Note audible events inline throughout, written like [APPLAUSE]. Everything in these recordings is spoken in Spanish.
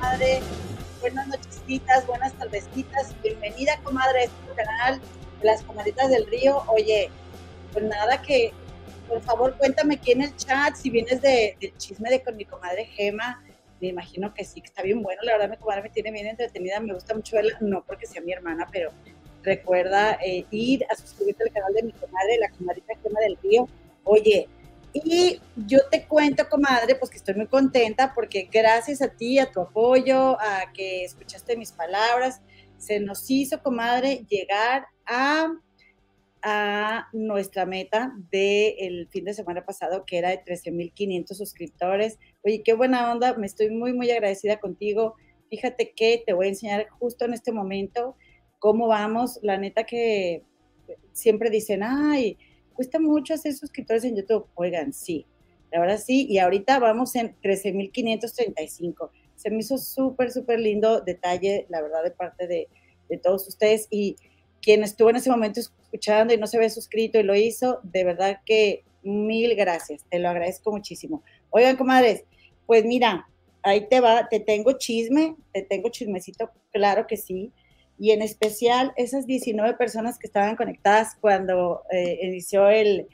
comadre. Buenas nochecitas, buenas tardecitas. Bienvenida, comadre, a este canal de las comadritas del río. Oye, pues nada que, por favor, cuéntame aquí en el chat si vienes de, del chisme de con mi comadre Gema. Me imagino que sí, que está bien bueno. La verdad, mi comadre me tiene bien entretenida. Me gusta mucho verla, no porque sea mi hermana, pero recuerda eh, ir a suscribirte al canal de mi comadre, la comadrita Gema del Río. Oye, y yo te cuento, comadre, pues que estoy muy contenta porque gracias a ti, a tu apoyo, a que escuchaste mis palabras, se nos hizo, comadre, llegar a, a nuestra meta del fin de semana pasado, que era de 13.500 suscriptores. Oye, qué buena onda, me estoy muy, muy agradecida contigo. Fíjate que te voy a enseñar justo en este momento cómo vamos. La neta que siempre dicen, ay, cuesta mucho hacer suscriptores en YouTube. Oigan, sí, la verdad sí, y ahorita vamos en 13.535. Se me hizo súper, súper lindo detalle, la verdad, de parte de, de, todos ustedes. Y quien estuvo en ese momento escuchando y no se había suscrito y lo hizo, de verdad que mil gracias, te lo agradezco muchísimo. Oigan, comadres, pues mira, ahí te va, te tengo chisme, te tengo chismecito, claro que sí y en especial esas 19 personas que estaban conectadas cuando eh, inició el,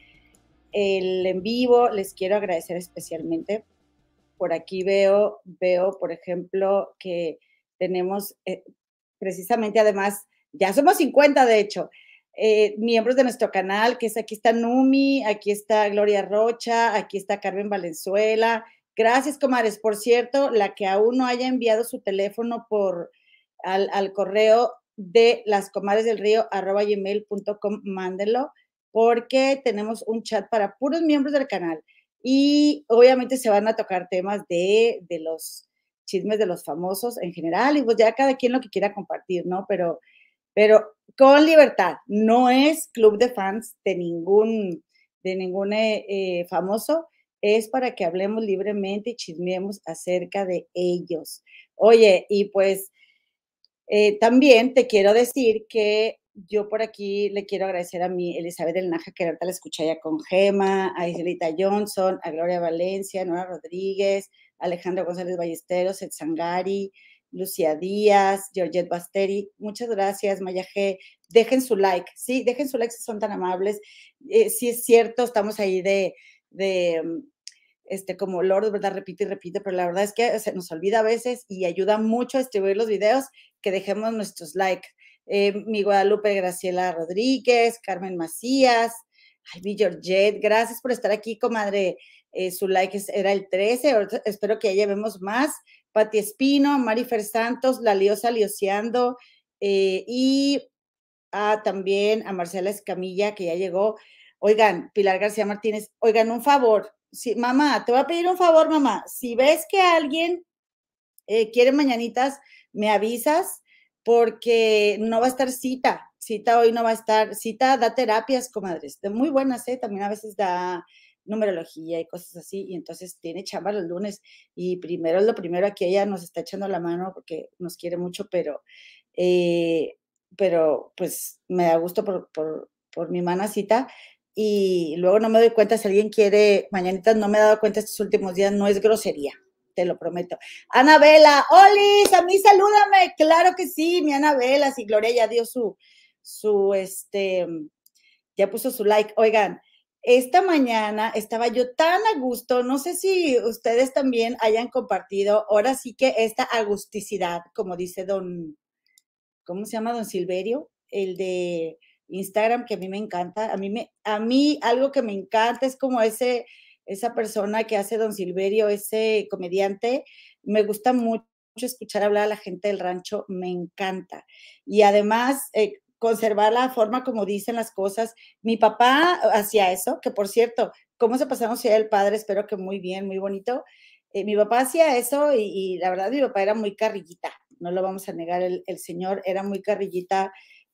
el en vivo, les quiero agradecer especialmente. Por aquí veo, veo, por ejemplo, que tenemos eh, precisamente, además, ya somos 50 de hecho, eh, miembros de nuestro canal, que es aquí está Numi, aquí está Gloria Rocha, aquí está Carmen Valenzuela. Gracias, comadres. Por cierto, la que aún no haya enviado su teléfono por al, al correo de las comadres del río arroba gmail.com, mándenlo, porque tenemos un chat para puros miembros del canal. Y obviamente se van a tocar temas de, de los chismes de los famosos en general, y pues ya cada quien lo que quiera compartir, ¿no? Pero, pero con libertad, no es club de fans de ningún, de ningún eh, eh famoso, es para que hablemos libremente y chismeemos acerca de ellos. Oye, y pues eh, también te quiero decir que yo por aquí le quiero agradecer a mi Elizabeth del Naja, que ahorita la escuché con Gema, a Iselita Johnson, a Gloria Valencia, Nora Rodríguez, Alejandro González Ballesteros, Ed Sangari, Lucía Díaz, Georgette Basteri. Muchas gracias, Maya G. Dejen su like, sí, dejen su like si son tan amables. Eh, sí es cierto, estamos ahí de, de mm, este, como Lord, ¿verdad? Repite y repite, pero la verdad es que se nos olvida a veces y ayuda mucho a distribuir los videos que dejemos nuestros likes. Eh, mi Guadalupe Graciela Rodríguez, Carmen Macías, mi Georgette, gracias por estar aquí, comadre. Eh, su like era el 13, espero que ya llevemos más. Pati Espino, Marifer Santos, La Liosa Lioseando, eh, y a, también a Marcela Escamilla, que ya llegó. Oigan, Pilar García Martínez, oigan, un favor, sí, mamá, te voy a pedir un favor, mamá. Si ves que alguien eh, quiere mañanitas, me avisas porque no va a estar cita. Cita hoy no va a estar. Cita da terapias, comadres, de muy buenas, ¿eh? También a veces da numerología y cosas así, y entonces tiene chamba los lunes. Y primero es lo primero, aquí ella nos está echando la mano porque nos quiere mucho, pero, eh, pero pues me da gusto por, por, por mi mana cita y luego no me doy cuenta si alguien quiere mañanitas, no me he dado cuenta estos últimos días, no es grosería, te lo prometo. Anabela, Olis, a mí salúdame, claro que sí, mi Anabela, si Gloria ya dio su, su, este, ya puso su like. Oigan, esta mañana estaba yo tan a gusto, no sé si ustedes también hayan compartido, ahora sí que esta agusticidad, como dice don, ¿cómo se llama don Silverio? El de Instagram que a mí me encanta. A mí, me, a mí algo que me encanta es como ese, esa persona que hace Don Silverio, ese comediante. Me gusta mucho escuchar hablar a la gente del rancho, me encanta. Y además, eh, conservar la forma como dicen las cosas. Mi papá hacía eso, que por cierto, ¿cómo se pasaron si el padre? Espero que muy bien, muy bonito. Eh, mi papá hacía eso y, la verdad mi papá era muy carrillita, no lo vamos a negar, el señor era muy carrillita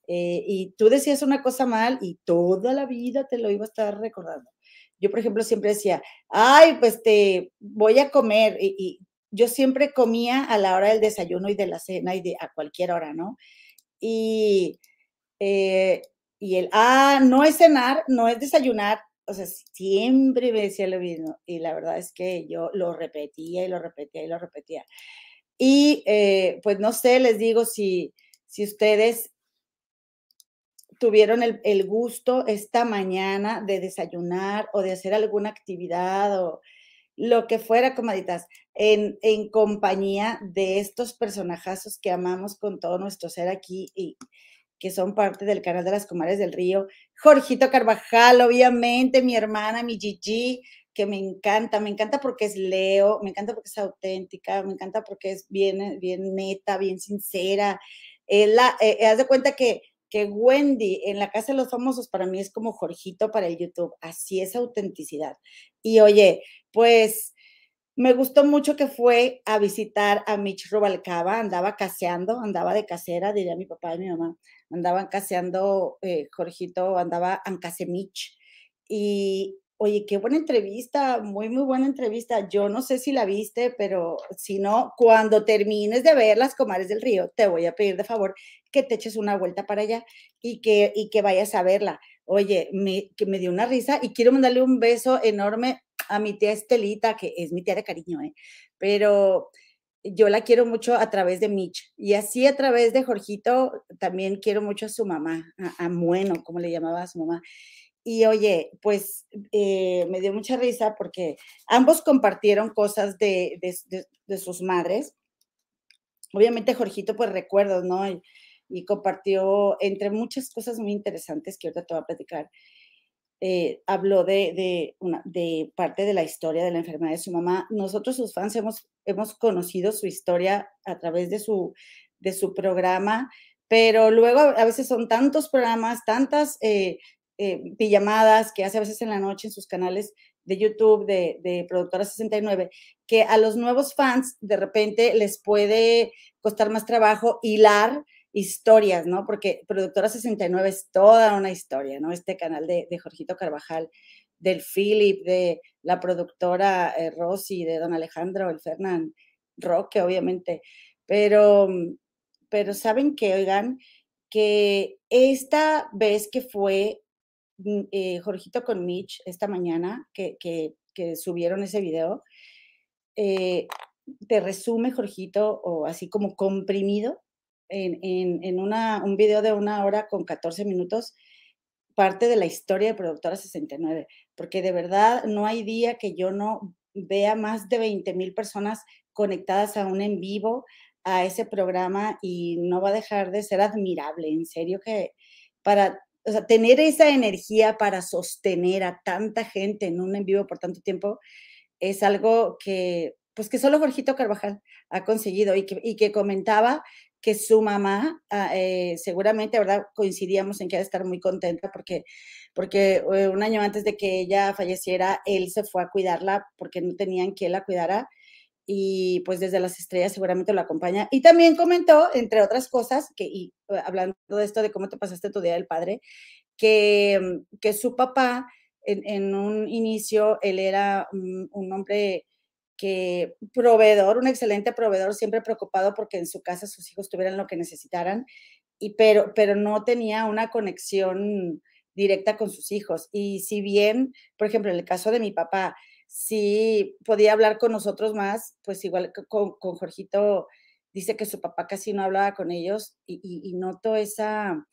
eh, y tú decías una cosa mal y toda la vida te lo iba a estar recordando. Yo, por ejemplo, siempre decía, ay, pues te voy a comer. Y, yo siempre comía a la hora del desayuno y de la cena y de a cualquier hora, ¿no? Y, eh, y el, ah, no es cenar, no es desayunar, o sea, siempre me decía lo mismo y la verdad es que yo lo repetía y lo repetía y lo repetía. Y eh, pues no sé, les digo si, si ustedes tuvieron el, el, gusto esta mañana de desayunar o de hacer alguna actividad o lo que fuera, comaditas, en, en compañía de estos personajazos que amamos con todo nuestro ser aquí y que son parte del canal de las Comares del Río. Jorgito Carvajal, obviamente, mi hermana, mi Gigi, que me encanta, me encanta porque es Leo, me encanta porque es auténtica, me encanta porque es bien, bien neta, bien sincera. la, eh, haz de cuenta que, que Wendy en la Casa de los Famosos para mí es como Jorgito para el YouTube, así es autenticidad. Y oye, pues me gustó mucho que fue a visitar a Mitch Rubalcaba, andaba caseando, andaba de casera, diría mi papá y mi mamá, andaban caseando, eh, Jorgito andaba en Casemich. Y oye, qué buena entrevista, muy, muy buena entrevista. Yo no sé si la viste, pero si no, cuando termines de ver las comares del río, te voy a pedir de favor que te eches una vuelta para allá y que, y que vayas a verla. Oye, me, que me dio una risa y quiero mandarle un beso enorme a mi tía Estelita, que es mi tía de cariño, ¿eh? pero yo la quiero mucho a través de Mitch. Y así a través de Jorgito, también quiero mucho a su mamá, a, Mueno, como le llamaba a su mamá. Y oye, pues eh, me dio mucha risa porque ambos compartieron cosas de, de, sus madres. Obviamente Jorgito, pues recuerdos, ¿no? Y, compartió entre muchas cosas muy interesantes que ahorita te voy a platicar. Eh, habló de, de parte de la historia de la enfermedad de su mamá. Nosotros, sus fans, hemos, hemos conocido su historia a través de su, de su programa, pero luego a veces son tantos programas, tantas eh, eh, que hace a veces en la noche en sus canales de YouTube de, de Productora 69, que a los nuevos fans de repente les puede costar más trabajo hilar historias, ¿no? Porque Productora 69 es toda una historia, ¿no? Este canal de, de Jorgito Carvajal, del Philip, de la productora eh, Rosy, de Don Alejandro, el Fernán Roque, obviamente. Pero, pero saben que, oigan, que esta vez que fue mm, eh, Jorgito con Mitch esta mañana, que, que, subieron ese video, eh, te resume, Jorgito, o así como comprimido, en, un video de una hora con 14 minutos parte de la historia de Productora 69, porque de verdad no hay día que yo no vea más de 20 mil personas conectadas a un en vivo, a ese programa y no va a dejar de ser admirable, en serio que para tener esa energía para sostener a tanta gente en un en vivo por tanto tiempo es algo que pues que solo Jorgito Carvajal ha conseguido y que, y que comentaba que su mamá, ah, eh, seguramente, ¿verdad? Coincidíamos en que ha de estar muy contenta porque, porque eh, un año antes de que ella falleciera, él se fue a cuidarla porque no tenían que la cuidara y pues desde las estrellas seguramente lo acompaña. Y también comentó, entre otras cosas, que y, eh, hablando de esto, de cómo te pasaste tu día del padre, que, mm, que su papá, en, un inicio, él era un, un hombre que proveedor, un excelente proveedor, siempre preocupado porque en su casa sus hijos tuvieran lo que necesitaran, y pero, pero no tenía una conexión directa con sus hijos. Y si bien, por ejemplo, en el caso de mi papá, sí podía hablar con nosotros más, pues igual con, con Jorgito dice que su papá casi no hablaba con ellos y, y, noto esa,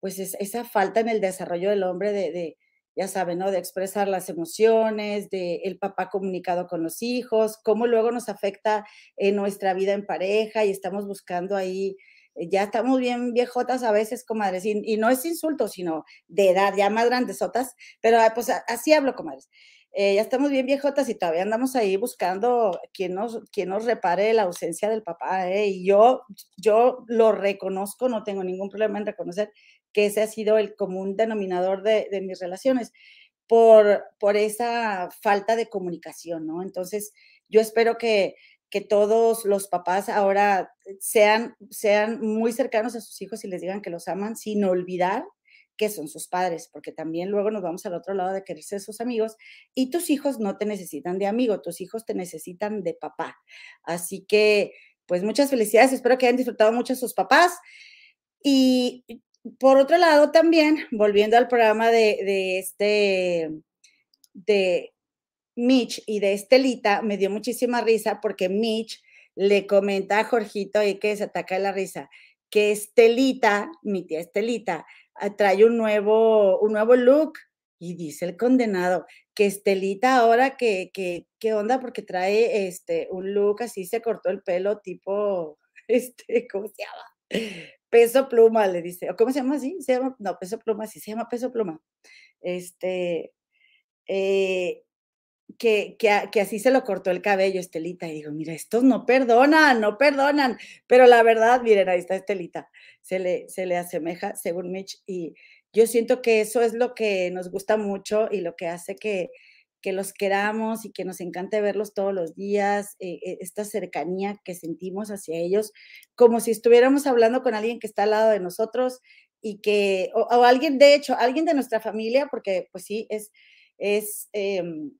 pues esa falta en el desarrollo del hombre de ya saben, ¿no? De expresar las emociones, de el papá comunicado con los hijos, cómo luego nos afecta en nuestra vida en pareja y estamos buscando ahí, eh, ya estamos bien viejotas a veces, comadres, y, y no es insulto, sino de edad, ya más grandesotas, pero ah, pues así hablo, comadres. Eh, ya estamos bien viejotas y todavía andamos ahí buscando quién nos, quién nos repare la ausencia del papá, ¿eh? Y yo, yo lo reconozco, no tengo ningún problema en reconocer que ese ha sido el común denominador de, mis relaciones, por, por esa falta de comunicación, ¿no? Entonces, yo espero que, que todos los papás ahora sean, sean muy cercanos a sus hijos y les digan que los aman sin olvidar que son sus padres, porque también luego nos vamos al otro lado de querer ser sus amigos y tus hijos no te necesitan de amigo, tus hijos te necesitan de papá. Así que, pues muchas felicidades, espero que hayan disfrutado mucho sus papás. Y por otro lado, también, volviendo al programa de, este, de Mitch y de Estelita me dio muchísima risa porque Mitch le comenta a Jorgito y que se ataca de la risa que Estelita, mi tía Estelita, ah, trae un nuevo, un nuevo look. Y dice el condenado que Estelita ahora que, que, ¿qué onda? Porque trae este, un look así, se cortó el pelo tipo, [LAUGHS] este, ¿cómo se llama? Peso pluma, le dice. ¿O cómo se llama así? Se llama, no, peso pluma, sí, se llama peso pluma. Este, eh, que, que, así se lo cortó el cabello, Estelita. Y digo, mira, estos no perdonan, no perdonan. Pero la verdad, miren, ahí está Estelita. Se le, se le asemeja, según Mitch. Y yo siento que eso es lo que nos gusta mucho y lo que hace que, que los queramos y que nos encante verlos todos los días, eh, eh, esta cercanía que sentimos hacia ellos, como si estuviéramos hablando con alguien que está al lado de nosotros y que, o, alguien, de hecho, alguien de nuestra familia, porque pues sí, es, es em,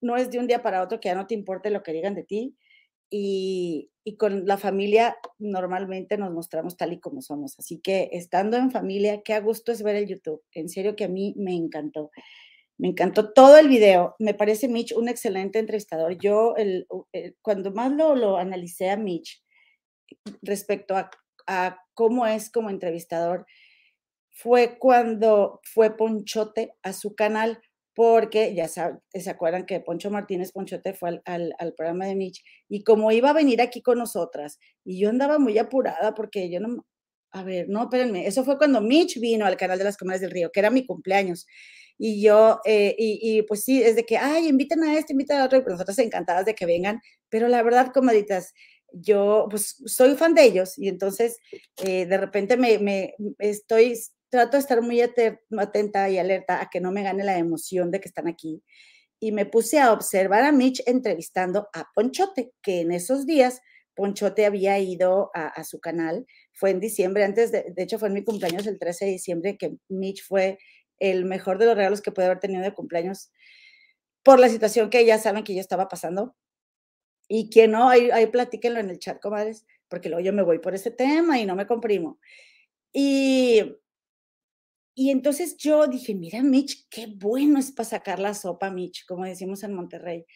no es de un día para otro que ya no te importe lo que digan de ti. Y, con la familia normalmente nos mostramos tal y como somos. Así que estando en familia, qué a gusto es ver el YouTube. En serio que a mí me encantó. Me encantó todo el video. Me parece Mitch un excelente entrevistador. Yo, el, cuando más lo, lo, analicé a Mitch respecto a, a cómo es como entrevistador, fue cuando fue Ponchote a su canal porque ya se acuerdan que Poncho Martínez Ponchote fue al, programa de Mitch y como iba a venir aquí con nosotras y yo andaba muy apurada porque yo no, a ver, no, espérenme, eso fue cuando Mitch vino al canal de las Comunidades del Río, que era mi cumpleaños. Y yo, eh, y, pues sí, es de que, ay, inviten a este, inviten a otro, y pues nosotras encantadas de que vengan, pero la verdad, comaditas, yo pues soy fan de ellos y entonces eh, de repente me, me estoy trato de estar muy atenta y alerta a que no me gane la emoción de que están aquí. Y me puse a observar a Mitch entrevistando a Ponchote, que en esos días Ponchote había ido a, su canal. Fue en diciembre, antes de, de hecho fue en mi cumpleaños el 13 de diciembre, que Mitch fue el mejor de los regalos que puede haber tenido de cumpleaños por la situación que ya saben que yo estaba pasando. Y que no, ahí, ahí platíquenlo en el chat, comadres, porque luego yo me voy por ese tema y no me comprimo. Y y entonces yo dije, mira, Mitch, qué bueno es para sacar la sopa, Mitch, como decimos en Monterrey.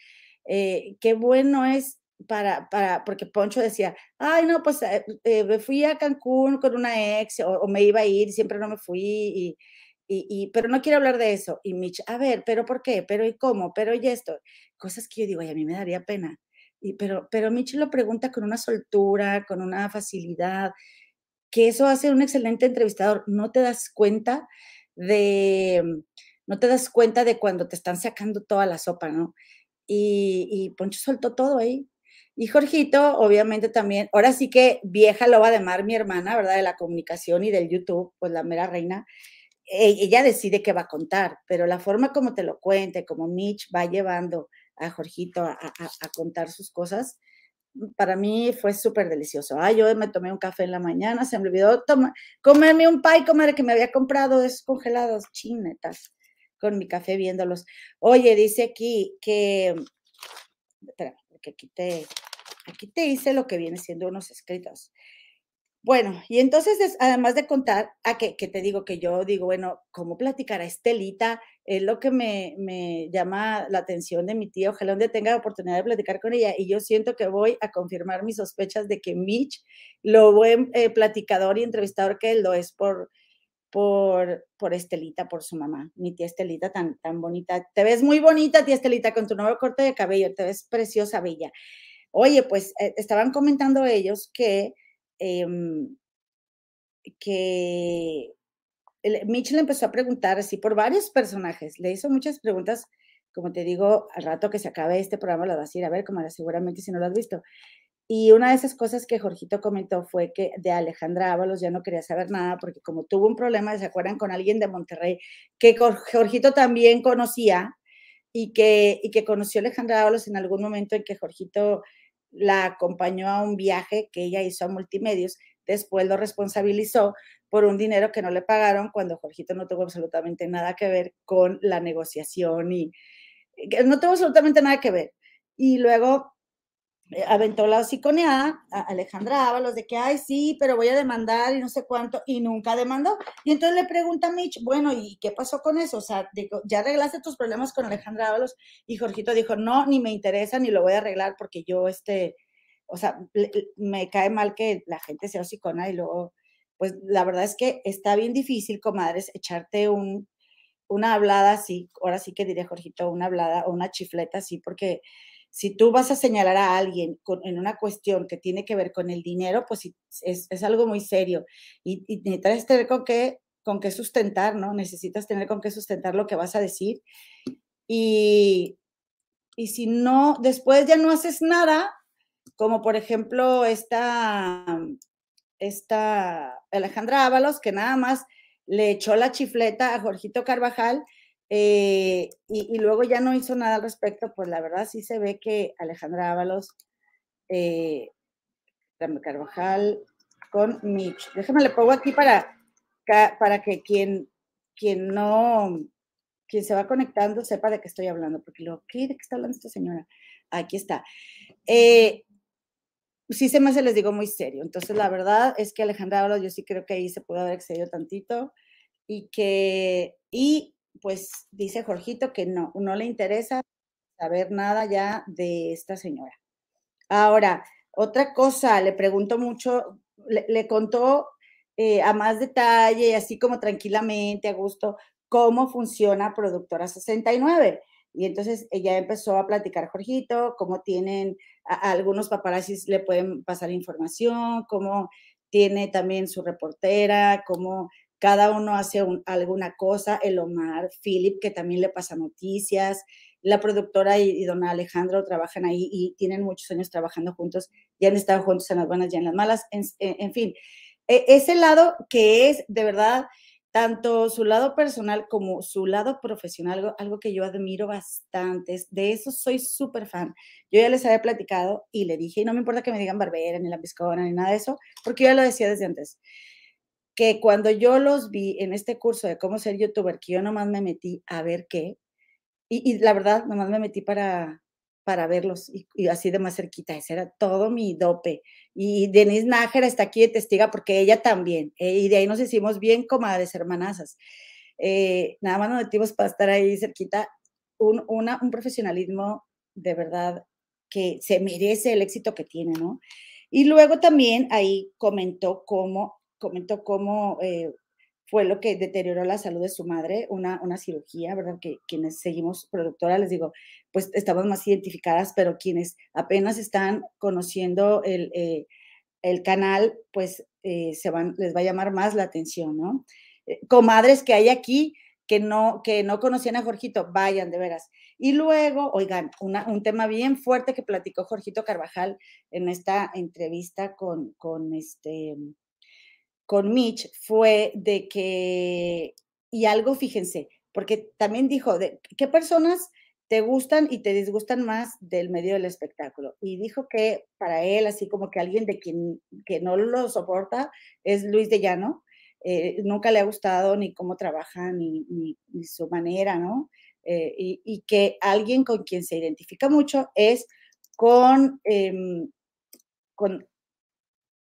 Eh, qué bueno es para, para, porque Poncho decía, ay, no, pues eh, eh, me fui a Cancún con una ex o, me iba a ir, siempre no me fui, y, y, pero no quiero hablar de eso. Y Mitch, a ver, pero ¿por qué? ¿Pero y cómo? ¿Pero y esto? Cosas que yo digo, ay, a mí me daría pena. Y, pero, pero Mitch lo pregunta con una soltura, con una facilidad, que eso hace un excelente entrevistador. No te das cuenta de, no te das cuenta de cuando te están sacando toda la sopa, ¿no? Y, Poncho soltó todo ahí. Y Jorgito, obviamente también, ahora sí que vieja loba de mar, mi hermana, ¿verdad? De la comunicación y del YouTube, pues la mera reina, e, ella decide qué va a contar, pero la forma como te lo cuente, como Mitch va llevando a Jorgito a, a contar sus cosas, para mí fue súper delicioso. Ah, yo me tomé un café en la mañana, se me olvidó tomar, comerme un pie, comer que me había comprado descongelados, chinetas, con mi café viéndolos. Oye, dice aquí que, espera, porque aquí te, aquí te hice lo que viene siendo unos escritos. Bueno, y entonces, además de contar, a que, te digo que yo digo, bueno, ¿cómo platicar a Estelita? Es lo que me, llama la atención de mi tía. Ojalá donde tenga la oportunidad de platicar con ella. Y yo siento que voy a confirmar mis sospechas de que Mitch, lo buen eh, platicador y entrevistador que él lo es por, por, por Estelita, por su mamá, mi tía Estelita tan, tan bonita. Te ves muy bonita, tía Estelita, con tu nuevo corte de cabello, te ves preciosa, bella. Oye, pues eh, estaban comentando ellos que Em, que Mitch le empezó a preguntar así por varios personajes, le hizo muchas preguntas, como te digo, al rato que se acabe este programa lo vas a ir a ver, como seguramente si no lo has visto. Y una de esas cosas que Jorgito comentó fue que de Alejandra Ábalos ya no quería saber nada porque como tuvo un problema, ¿se acuerdan? Con alguien de Monterrey que Jorgito también conocía y que, y que conoció a Alejandra Ábalos en algún momento en que Jorgito la acompañó a un viaje que ella hizo a multimedios, después lo responsabilizó por un dinero que no le pagaron cuando Jorgito no tuvo absolutamente nada que ver con la negociación y no tuvo absolutamente nada que ver. Y luego eh, aventó la hociconeada a Alejandra Ábalos de que, ay, sí, pero voy a demandar y no sé cuánto, y nunca demandó. Y entonces le pregunta a Mitch, bueno, ¿y qué pasó con eso? O sea, ¿ya arreglaste tus problemas con Alejandra Ábalos? Y Jorgito dijo, no, ni me interesa, ni lo voy a arreglar porque yo, este, o sea, me cae mal que la gente sea hocicona y luego, pues la verdad es que está bien difícil, comadres, echarte un, una hablada así, ahora sí que diría Jorgito, una hablada o una chifleta así, porque si tú vas a señalar a alguien en una cuestión que tiene que ver con el dinero, pues es, es algo muy serio. Y, y, necesitas tener con qué, con qué sustentar, ¿no? Necesitas tener con qué sustentar lo que vas a decir. Y, y si no, después ya no haces nada, como por ejemplo esta, esta Alejandra Ábalos, que nada más le echó la chifleta a Jorgito Carvajal eh, y, luego ya no hizo nada al respecto, pues la verdad sí se ve que Alejandra Ábalos, eh, Carvajal con Mitch. Déjame le pongo aquí para, para que quien, quien no, quien se va conectando sepa de qué estoy hablando, porque lo, ¿qué? ¿De qué está hablando esta señora? Aquí está. Eh, sí se me hace, les digo, muy serio. Entonces, la verdad es que Alejandra Ábalos, yo sí creo que ahí se pudo haber excedido tantito y que, y pues dice Jorgito que no, no le interesa saber nada ya de esta señora. Ahora, otra cosa, le pregunto mucho, le, contó eh, a más detalle así como tranquilamente, a gusto, cómo funciona Productora 69. Y entonces ella empezó a platicar, Jorgito, cómo tienen, algunos paparazzis le pueden pasar información, cómo tiene también su reportera, cómo cada uno hace alguna cosa, el Omar, Philip, que también le pasa noticias, la productora y, don Alejandro trabajan ahí y tienen muchos años trabajando juntos, ya han estado juntos en las buenas y en las malas, en, fin, e, ese lado que es de verdad tanto su lado personal como su lado profesional, algo, que yo admiro bastante, de eso soy súper fan. Yo ya les había platicado y le dije, y no me importa que me digan barbera, ni la piscona, ni nada de eso, porque yo ya lo decía desde antes que cuando yo los vi en este curso de cómo ser youtuber, que yo nomás me metí a ver qué, y, la verdad, nomás me metí para, para verlos y, así de más cerquita, ese era todo mi dope. Y Denise Nájera está aquí de testiga porque ella también, eh, y de ahí nos hicimos bien comadres, hermanazas. Eh, nada más nos metimos para estar ahí cerquita, un, una, un profesionalismo de verdad que se merece el éxito que tiene, ¿no? Y luego también ahí comentó cómo comentó cómo eh, fue lo que deterioró la salud de su madre, una, una cirugía, ¿verdad? Que quienes seguimos productora, les digo, pues estamos más identificadas, pero quienes apenas están conociendo el, eh, el canal, pues eh, se van, les va a llamar más la atención, ¿no? comadres que hay aquí que no, que no conocían a Jorgito, vayan, de veras. Y luego, oigan, un tema bien fuerte que platicó Jorgito Carvajal en esta entrevista con, con este, con Mitch fue de que, y algo, fíjense, porque también dijo, de, ¿qué personas te gustan y te disgustan más del medio del espectáculo? Y dijo que para él, así como que alguien de quien que no lo soporta, es Luis de Llano. Eh, nunca le ha gustado ni cómo trabaja, ni, ni, su manera, ¿no? Eh, y, que alguien con quien se identifica mucho es con, em, con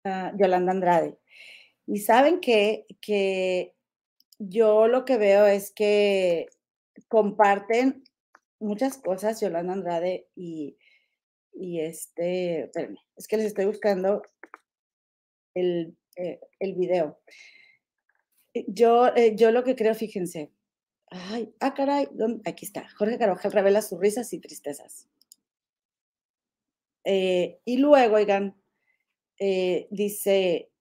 ah, Yolanda Andrade. Y saben que, que yo lo que veo es que comparten muchas cosas Yolanda Andrade y, y este, espérenme, es que les estoy buscando el, eh, el video. Eh, yo, eh, yo lo que creo, fíjense, ay, ah, caray, aquí está, Jorge Carvajal revela sus risas y tristezas. y luego, oigan, dice,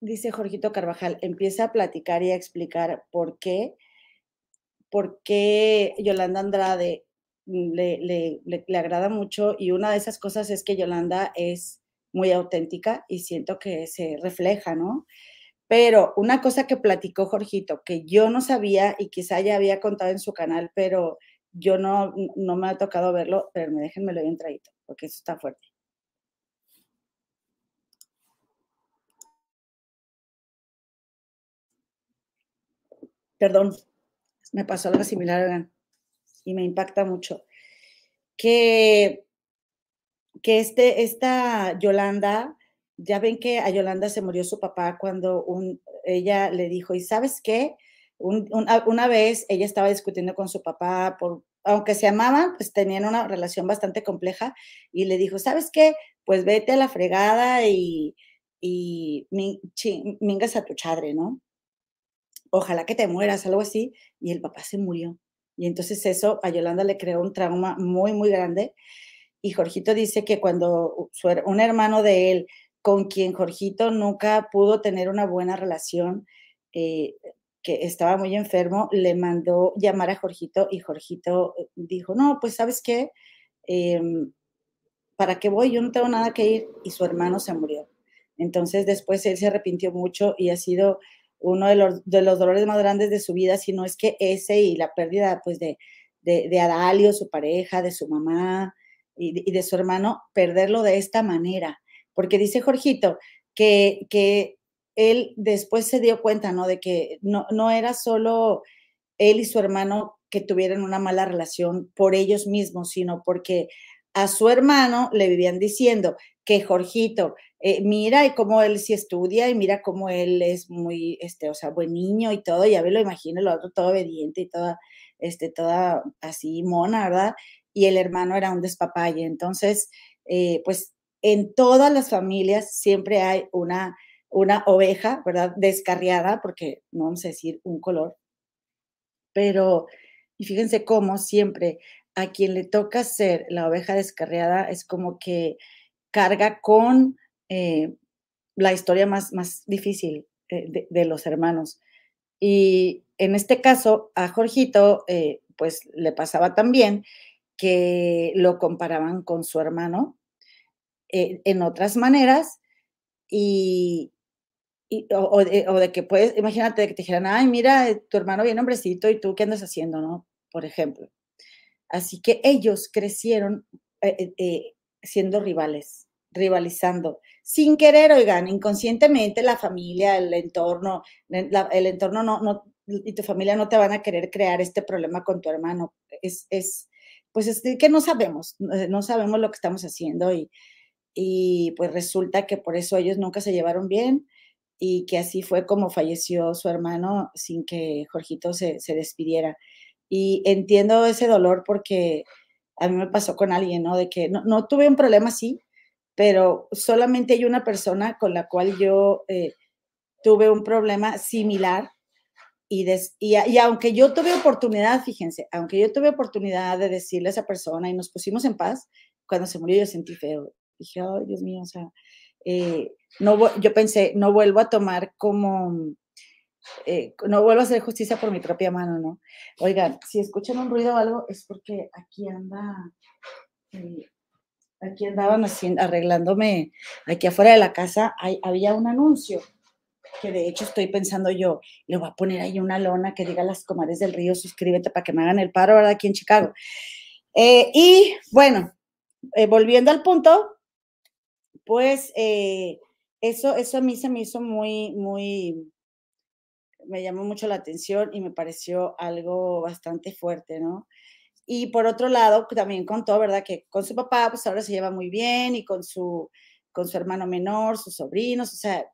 dice Jorgito Carvajal, empieza a platicar y a explicar por qué, por qué Yolanda Andrade le, le, agrada mucho y una de esas cosas es que Yolanda es muy auténtica y siento que se refleja, ¿no? Pero una cosa que platicó Jorgito, que yo no sabía y quizá ya había contado en su canal, pero yo no, no me ha tocado verlo, pero me déjenme lo traído, porque eso está fuerte. perdón, me pasó algo similar y me impacta mucho, que que este, esta Yolanda, ya ven que a Yolanda se murió su papá cuando un, ella le dijo, ¿y sabes qué? una vez ella estaba discutiendo con su papá por, aunque se amaban, pues tenían una relación bastante compleja y le dijo, ¿sabes qué? Pues vete a la fregada y, y mingas a tu chadre, ¿no? Ojalá que te mueras, algo así. Y el papá se murió. Y entonces eso a Yolanda le creó un trauma muy, muy grande. Y Jorgito dice que cuando un hermano de él, con quien Jorgito nunca pudo tener una buena relación, eh, que estaba muy enfermo, le mandó llamar a Jorgito y Jorgito eh, dijo, no, pues sabes qué, em, ¿para qué voy? Yo no tengo nada que ir. Y su hermano se murió. Entonces después él se arrepintió mucho y ha sido uno de los, de los dolores más grandes de su vida, si no es que ese y la pérdida pues de, de, Adalio, su pareja, de su mamá y de, su hermano, perderlo de esta manera. Porque dice Jorgito que, que él después se dio cuenta, ¿no? De que no, no era solo él y su hermano que tuvieran una mala relación por ellos mismos, sino porque a su hermano le vivían diciendo que Jorgito, eh, mira y cómo él sí estudia y mira cómo él es muy, este, o sea, buen niño y todo, ya me lo imagino, el otro todo obediente y toda, este, toda así mona, ¿verdad? Y el hermano era un despapalle. Entonces, eh, pues en todas las familias siempre hay una, una oveja, ¿verdad? Descarriada, porque no vamos a decir un color, pero, y fíjense cómo siempre a quien le toca ser la oveja descarriada es como que carga con eh, la historia más, más difícil eh, de, los hermanos. Y en este caso, a Jorgito, eh, pues le pasaba también que lo comparaban con su hermano en otras maneras y, o, de, que puedes, imagínate que te dijeran, ay, mira, tu hermano bien hombrecito y tú qué andas haciendo, ¿no? Por ejemplo. Así que ellos crecieron siendo rivales rivalizando. Sin querer, oigan, inconscientemente la familia, el entorno, el entorno no, no, y tu familia no te van a querer crear este problema con tu hermano. Es, es pues es que no sabemos, no sabemos lo que estamos haciendo y, y pues resulta que por eso ellos nunca se llevaron bien y que así fue como falleció su hermano sin que Jorgito se, se despidiera. Y entiendo ese dolor porque a mí me pasó con alguien, ¿no? De que no, no tuve un problema así, pero solamente hay una persona con la cual yo eh, tuve un problema similar y, y, aunque yo tuve oportunidad, fíjense, aunque yo tuve oportunidad de decirle a esa persona y nos pusimos en paz, cuando se murió yo sentí feo. Dije, ay, Dios mío, o sea, eh, no, yo pensé, no vuelvo a tomar como, eh, no vuelvo a hacer justicia por mi propia mano, ¿no? Oigan, si escuchan un ruido o algo, es porque aquí anda aquí andaban haciendo, arreglándome, aquí afuera de la casa había un anuncio que de hecho estoy pensando yo, le voy a poner ahí una lona que diga las comadres del río, suscríbete para que me hagan el paro, ¿verdad? Aquí en Chicago. Eh, y bueno, eh, volviendo al punto, pues eh, eso, eso a mí se me hizo muy, muy, me llamó mucho la atención y me pareció algo bastante fuerte, ¿no? Y por otro lado, también contó, ¿verdad? Que con su papá, pues ahora se lleva muy bien y con su, con su hermano menor, sus sobrinos, o sea,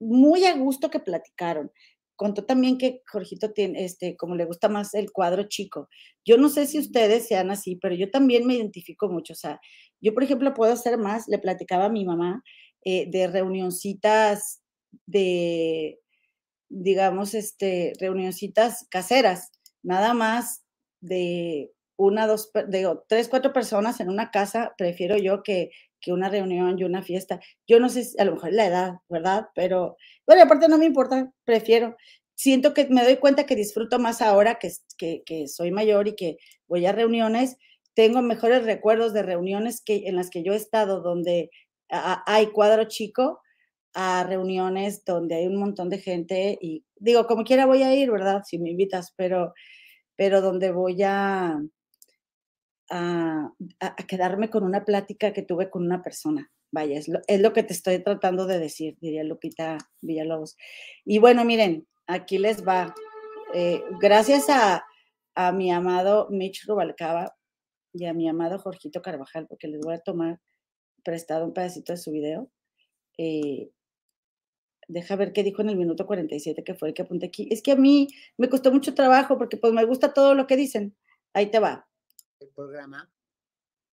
muy a gusto que platicaron. Contó también que Jorgito tiene, este, como le gusta más el cuadro chico. Yo no sé si ustedes sean así, pero yo también me identifico mucho. O sea, yo, por ejemplo, puedo hacer más, le platicaba a mi mamá eh, de reunioncitas de, digamos, este, reunioncitas caseras, nada más de una, dos, digo, tres, cuatro personas en una casa, prefiero yo que, que una reunión y una fiesta. Yo no sé, a lo mejor la edad, ¿verdad? Pero, bueno, aparte no me importa, prefiero. Siento que me doy cuenta que disfruto más ahora que, que, que soy mayor y que voy a reuniones. Tengo mejores recuerdos de reuniones que, en las que yo he estado donde hay cuadro chico a reuniones donde hay un montón de gente y digo, como quiera voy a ir, ¿verdad? Si me invitas, pero, pero donde voy a, quedarme con una plática que tuve con una persona. Vaya, es lo, que te estoy tratando de decir, diría Lupita Villalobos. Y bueno, miren, aquí les va. Eh, gracias a, a, mi amado Mitch Rubalcaba y a mi amado Jorgito Carvajal, porque les voy a tomar prestado un pedacito de su video. Eh, deja ver qué dijo en el minuto 47, que fue el que apunté aquí. Es que a mí me costó mucho trabajo porque pues me gusta todo lo que dicen. Ahí te va. El programa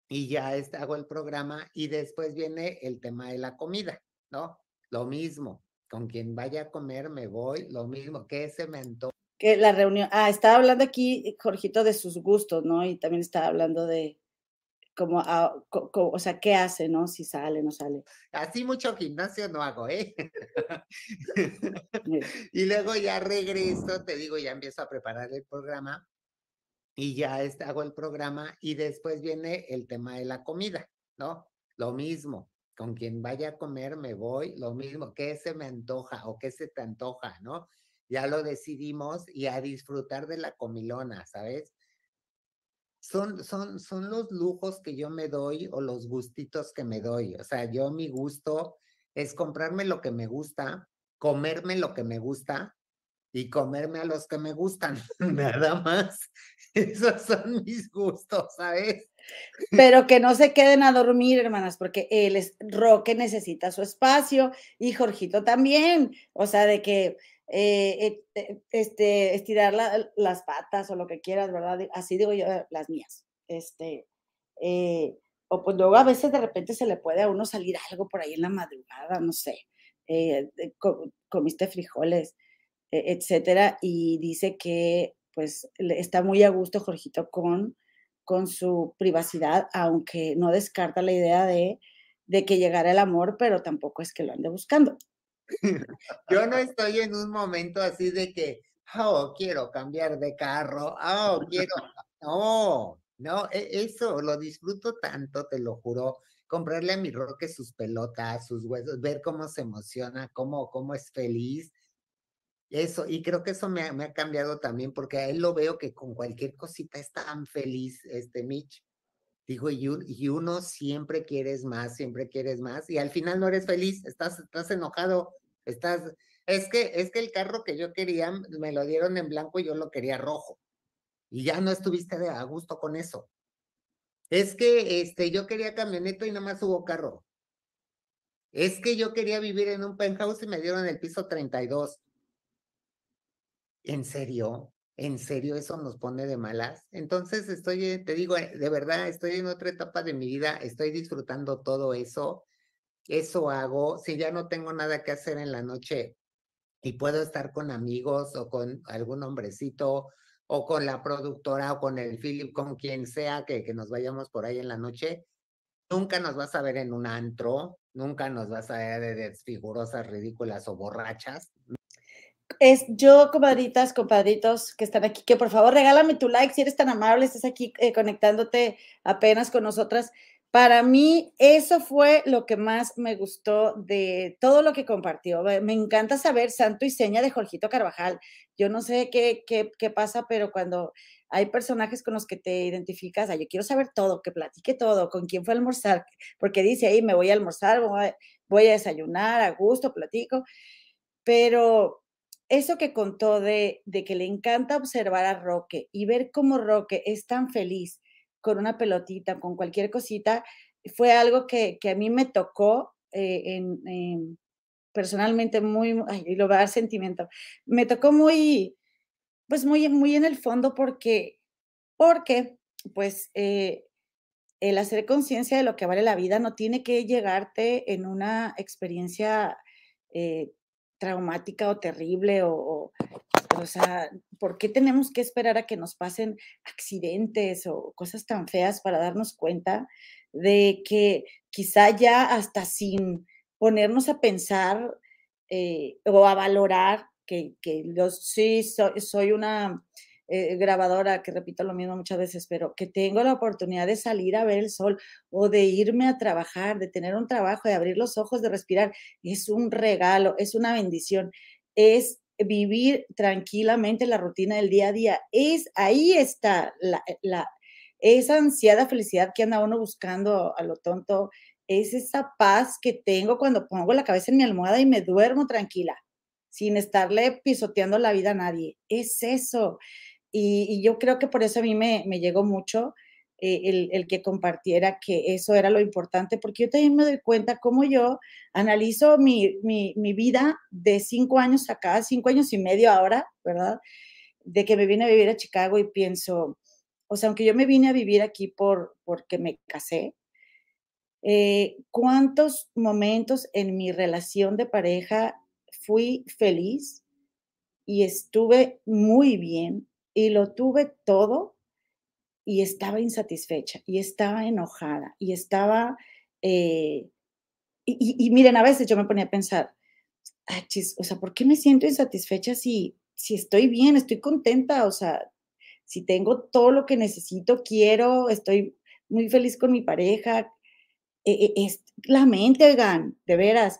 y ya hago el programa y después viene el tema de la comida, ¿no? Lo mismo, con quien vaya a comer me voy, lo mismo, que se me Que la reunión, ah, estaba hablando aquí, Jorgito, de sus gustos, ¿no? Y también estaba hablando de, como, o sea, ¿qué hace, no? Si sale, no sale. Así mucho gimnasio no hago, ¿eh? [LAUGHS] y luego ya regreso, te digo, ya empiezo a preparar el programa y ya este, hago el programa y después viene el tema de la comida, ¿no? Lo mismo, con quien vaya a comer me voy, lo mismo, ¿qué se me antoja o qué se te antoja, ¿no? Ya lo decidimos y a disfrutar de la comilona, ¿sabes? Son, son, son los lujos que yo me doy o los gustitos que me doy. O sea, yo mi gusto es comprarme lo que me gusta, comerme lo que me gusta y comerme a los que me gustan, [LAUGHS] nada más. [LAUGHS] Esos son mis gustos, ¿sabes? Pero que no se queden a dormir, hermanas, porque es Roque necesita su espacio y Jorgito también. O sea, de que eh, eh, este, estirar las patas o lo que quieras, ¿verdad? Así digo yo, las mías. Este, eh, o pues luego a veces de repente se le puede a uno salir algo por ahí en la madrugada, no sé, comiste frijoles, e, etcétera, y dice que pues está muy a gusto Jorgito con, con su privacidad, aunque no descarta la idea de, de que llegara el amor, pero tampoco es que lo ande buscando. [LAUGHS] Yo no estoy en un momento así de que, oh, quiero cambiar de carro, oh, quiero, [LAUGHS] no, no, e, eso lo disfruto tanto, te lo juro. Comprarle a mi Roque sus pelotas, sus huesos, ver cómo se emociona, cómo, cómo es feliz. Eso, y creo que eso me ha, me ha cambiado también, porque a él lo veo que con cualquier cosita es tan feliz, este Mitch. Digo, y, uno siempre quieres más, siempre quieres más, y al final no eres feliz, estás, estás enojado, estás, es que, es que el carro que yo quería me lo dieron en blanco y yo lo quería rojo. Y ya no estuviste de a gusto con eso. Es que este, yo quería camioneta y nada más hubo carro. Es que yo quería vivir en un penthouse y me dieron el piso 32. ¿En serio? ¿En serio eso nos pone de malas? Entonces estoy, eh, te digo, eh, de verdad, estoy en otra etapa de mi vida, estoy disfrutando todo eso, eso hago, si ya no tengo nada que hacer en la noche y puedo estar con amigos o con algún hombrecito o con la productora o con el Philip, con quien sea que, que nos vayamos por ahí en la noche, nunca nos vas a ver en un antro, nunca nos vas a ver de desfigurosas, ridículas o borrachas, es yo, comadritas, compadritos que están aquí, que por favor regálame tu like si eres tan amable, estás aquí eh, conectándote apenas con nosotras. Para mí, eso fue lo que más me gustó de todo lo que compartió. Me encanta saber santo y seña de Jorgito Carvajal. Yo no sé qué, qué, qué pasa, pero cuando hay personajes con los que te identificas, yo quiero saber todo, que platique todo, con quién fue a almorzar, porque dice ahí, me voy a almorzar, voy a desayunar, a gusto, platico. Pero eso que contó de, que le encanta observar a Roque y ver cómo Roque es tan feliz con una pelotita, con cualquier cosita, fue algo que, a mí me tocó eh, en, personalmente muy, y lo va a dar sentimiento, me tocó muy, pues muy, muy en el fondo porque, porque, pues, eh, el hacer conciencia de lo que vale la vida no tiene que llegarte en una experiencia eh, traumática o terrible o, sea, ¿por qué tenemos que esperar a que nos pasen accidentes o cosas tan feas para darnos cuenta de que quizá ya hasta sin ponernos a pensar eh, o a valorar que, que los, sí, soy una eh, grabadora, que repito lo mismo muchas veces, pero que tengo la oportunidad de salir a ver el sol o de irme a trabajar, de tener un trabajo, de abrir los ojos, de respirar, es un regalo, es una bendición, es vivir tranquilamente la rutina del día a día. Es ahí está la, la esa ansiada felicidad que anda uno buscando a lo tonto, es esa paz que tengo cuando pongo la cabeza en mi almohada y me duermo tranquila, sin estarle pisoteando la vida a nadie. Es eso. Y, yo creo que por eso a mí me, llegó mucho eh, el, que compartiera que eso era lo importante, porque yo también me doy cuenta cómo yo analizo mi, vida de cinco años acá, cinco años y medio ahora, ¿verdad? De que me vine a vivir a Chicago y pienso, o sea, aunque yo me vine a vivir aquí por, porque me casé, eh, ¿cuántos momentos en mi relación de pareja fui feliz y estuve muy bien y lo tuve todo y estaba insatisfecha y estaba enojada y estaba... Eh, y, miren, a veces yo me ponía a pensar, o sea, ¿por qué me siento insatisfecha si, si estoy bien, estoy contenta? O sea, si tengo todo lo que necesito, quiero, estoy muy feliz con mi pareja. E, e, es la mente, de veras.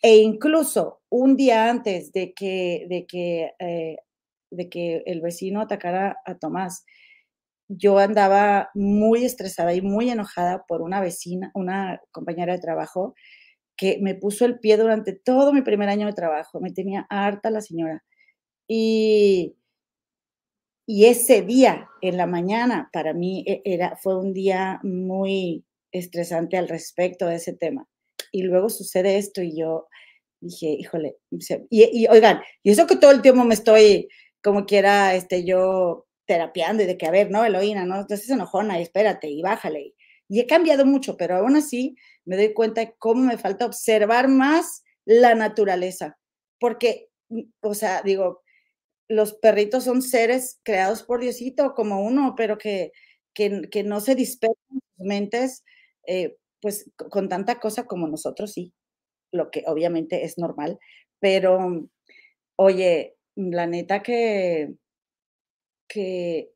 E incluso un día antes de que, de que, eh, de que el vecino atacara a Tomás, yo andaba muy estresada y muy enojada por una vecina, una compañera de trabajo, que me puso el pie durante todo mi primer año de trabajo. Me tenía harta la señora. Y, y ese día, en la mañana, para mí e, era, fue un día muy estresante al respecto de ese tema. Y luego sucede esto y yo dije, híjole, y, y oigan, y eso que todo el tiempo me estoy, como quiera, este, yo terapiando y de que, a ver, no, Eloína, no, entonces enojona y espérate y bájale. Y he cambiado mucho, pero aún así me doy cuenta de cómo me falta observar más la naturaleza. Porque, mm, o sea, digo, los perritos son seres creados por Diosito como uno, pero que, que, no se dispersan sus mentes, eh, pues con tanta cosa como nosotros sí, lo que obviamente es normal. Pero, oye, la neta que que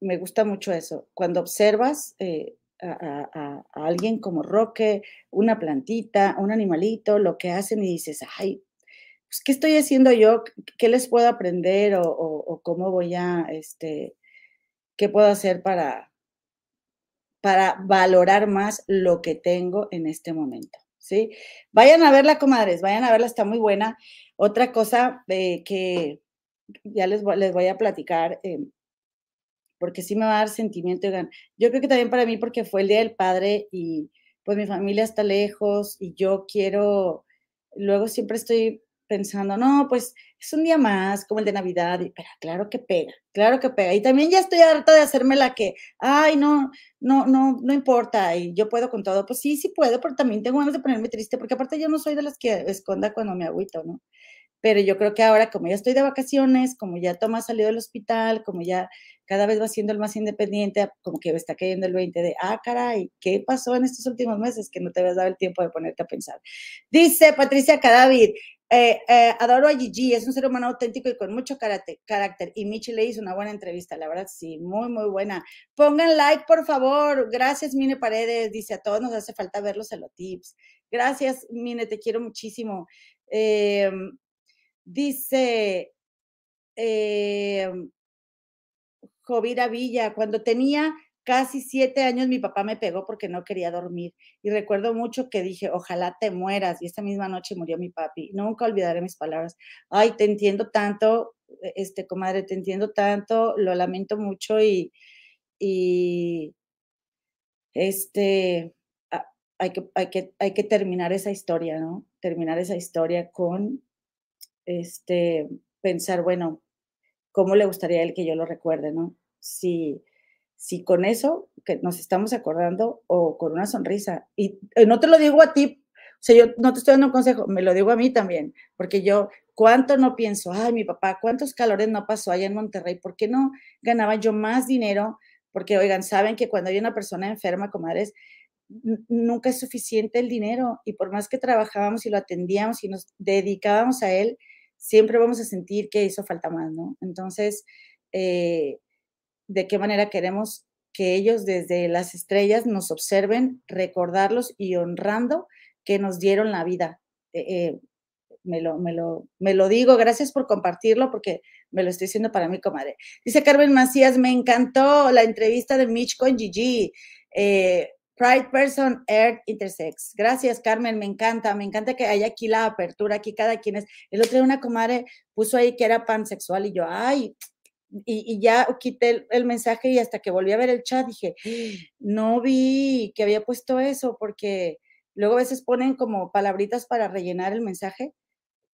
me gusta mucho eso. Cuando observas eh, a, alguien como Roque, una plantita, un animalito, lo que hacen y dices, ay, pues, ¿qué estoy haciendo yo? ¿Qué les puedo aprender? O, cómo voy a, este, qué puedo hacer para, para valorar más lo que tengo en este momento. ¿Sí? Vayan a verla, comadres, vayan a verla, está muy buena. Otra cosa eh, que, ya les voy, les voy a platicar, em, porque sí me va a dar sentimiento. yo creo que también para mí, porque fue el Día del Padre y pues mi familia está lejos y yo quiero, luego siempre estoy pensando, no, pues es un día más, como el de Navidad, y, pero claro que pega, claro que pega. Y también ya estoy harta de hacerme la que, ay, no, no, no, no importa, y yo puedo con todo. Pues sí, sí puedo, pero también tengo ganas de ponerme triste, porque aparte yo no soy de las que esconda cuando me agüito, ¿no? Pero yo creo que ahora, como ya estoy de vacaciones, como ya Tomás salió del hospital, como ya cada vez va siendo el más independiente, como que está cayendo el 20 de, ah, caray, ¿qué pasó en estos últimos meses que no te habías dado el tiempo de ponerte a pensar? Dice Patricia Cadavid, eh, eh, adoro a Gigi, es un ser humano auténtico y con mucho carácter, carácter. Y Michi le hizo una buena entrevista, la verdad, sí, muy, muy buena. Pongan like, por favor. Gracias, Mine Paredes. Dice, a todos nos hace falta ver los tips. Gracias, Mine, te quiero muchísimo. Eh, Dice eh, Jovira Villa, cuando tenía casi siete años mi papá me pegó porque no quería dormir. Y recuerdo mucho que dije, ojalá te mueras. Y esta misma noche murió mi papi. Nunca olvidaré mis palabras. Ay, te entiendo tanto, e, este, comadre, te entiendo tanto, lo lamento mucho y, y este, hay que, hay, que, hay que terminar esa historia, ¿no? Terminar esa historia con este, pensar, bueno, ¿cómo le gustaría a él que yo lo recuerde, no? Si, si con eso que nos estamos acordando o con una sonrisa. Y eh, no te lo digo a ti, o sea, yo no te estoy dando un consejo, me lo digo a mí también, porque yo, ¿cuánto no pienso? Ay, mi papá, ¿cuántos calores no pasó allá en Monterrey? ¿Por qué no ganaba yo más dinero? Porque, oigan, saben que cuando hay una persona enferma, comadres, nunca es suficiente el dinero y por más que trabajábamos y lo atendíamos y nos dedicábamos a él, siempre vamos a sentir que hizo falta más, ¿no? Entonces, eh, ¿de qué manera queremos que ellos desde las estrellas nos observen, recordarlos y honrando que nos dieron la vida? Eh, eh, me, lo, digo, gracias por compartirlo porque me lo estoy diciendo para mí, comadre. Dice Carmen Macías, me encantó la entrevista de Mitch con Gigi. Pride Person Earth Intersex. Gracias, Carmen, me encanta, me encanta que haya aquí la apertura, aquí cada quien es. El otro día una comadre puso ahí que era pansexual y yo, ay, y, ya quité el, mensaje y hasta que volví a ver el chat dije, no vi que había puesto eso porque luego a veces ponen como palabritas para rellenar el mensaje,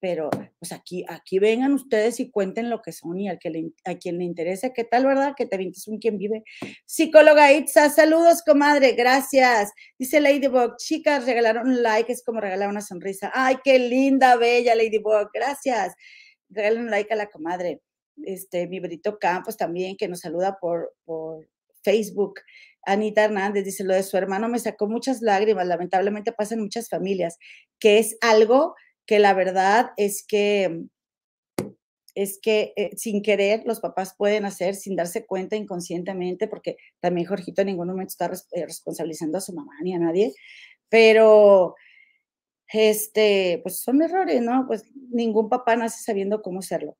pero pues aquí, aquí vengan ustedes y cuenten lo que son y al que a quien le interese, ¿qué tal, verdad? Que te vintes un quien vive. Psicóloga Itza, saludos, comadre, gracias. Dice Ladybug, chicas, regalaron un like, es como regalar una sonrisa. Ay, qué linda, bella Ladybug, gracias. Regalen un like a la comadre este, mi Brito Campos también, que nos saluda por, por Facebook. Anita Hernández dice, lo de su hermano me sacó muchas lágrimas, lamentablemente pasa en muchas familias, que es algo que la verdad es que es que eh, sin querer los papás pueden hacer sin darse cuenta inconscientemente, porque también Jorgito en ningún momento está eh, responsabilizando a su mamá ni a nadie, pero este, pues son errores, ¿no? Pues ningún papá nace sabiendo cómo hacerlo.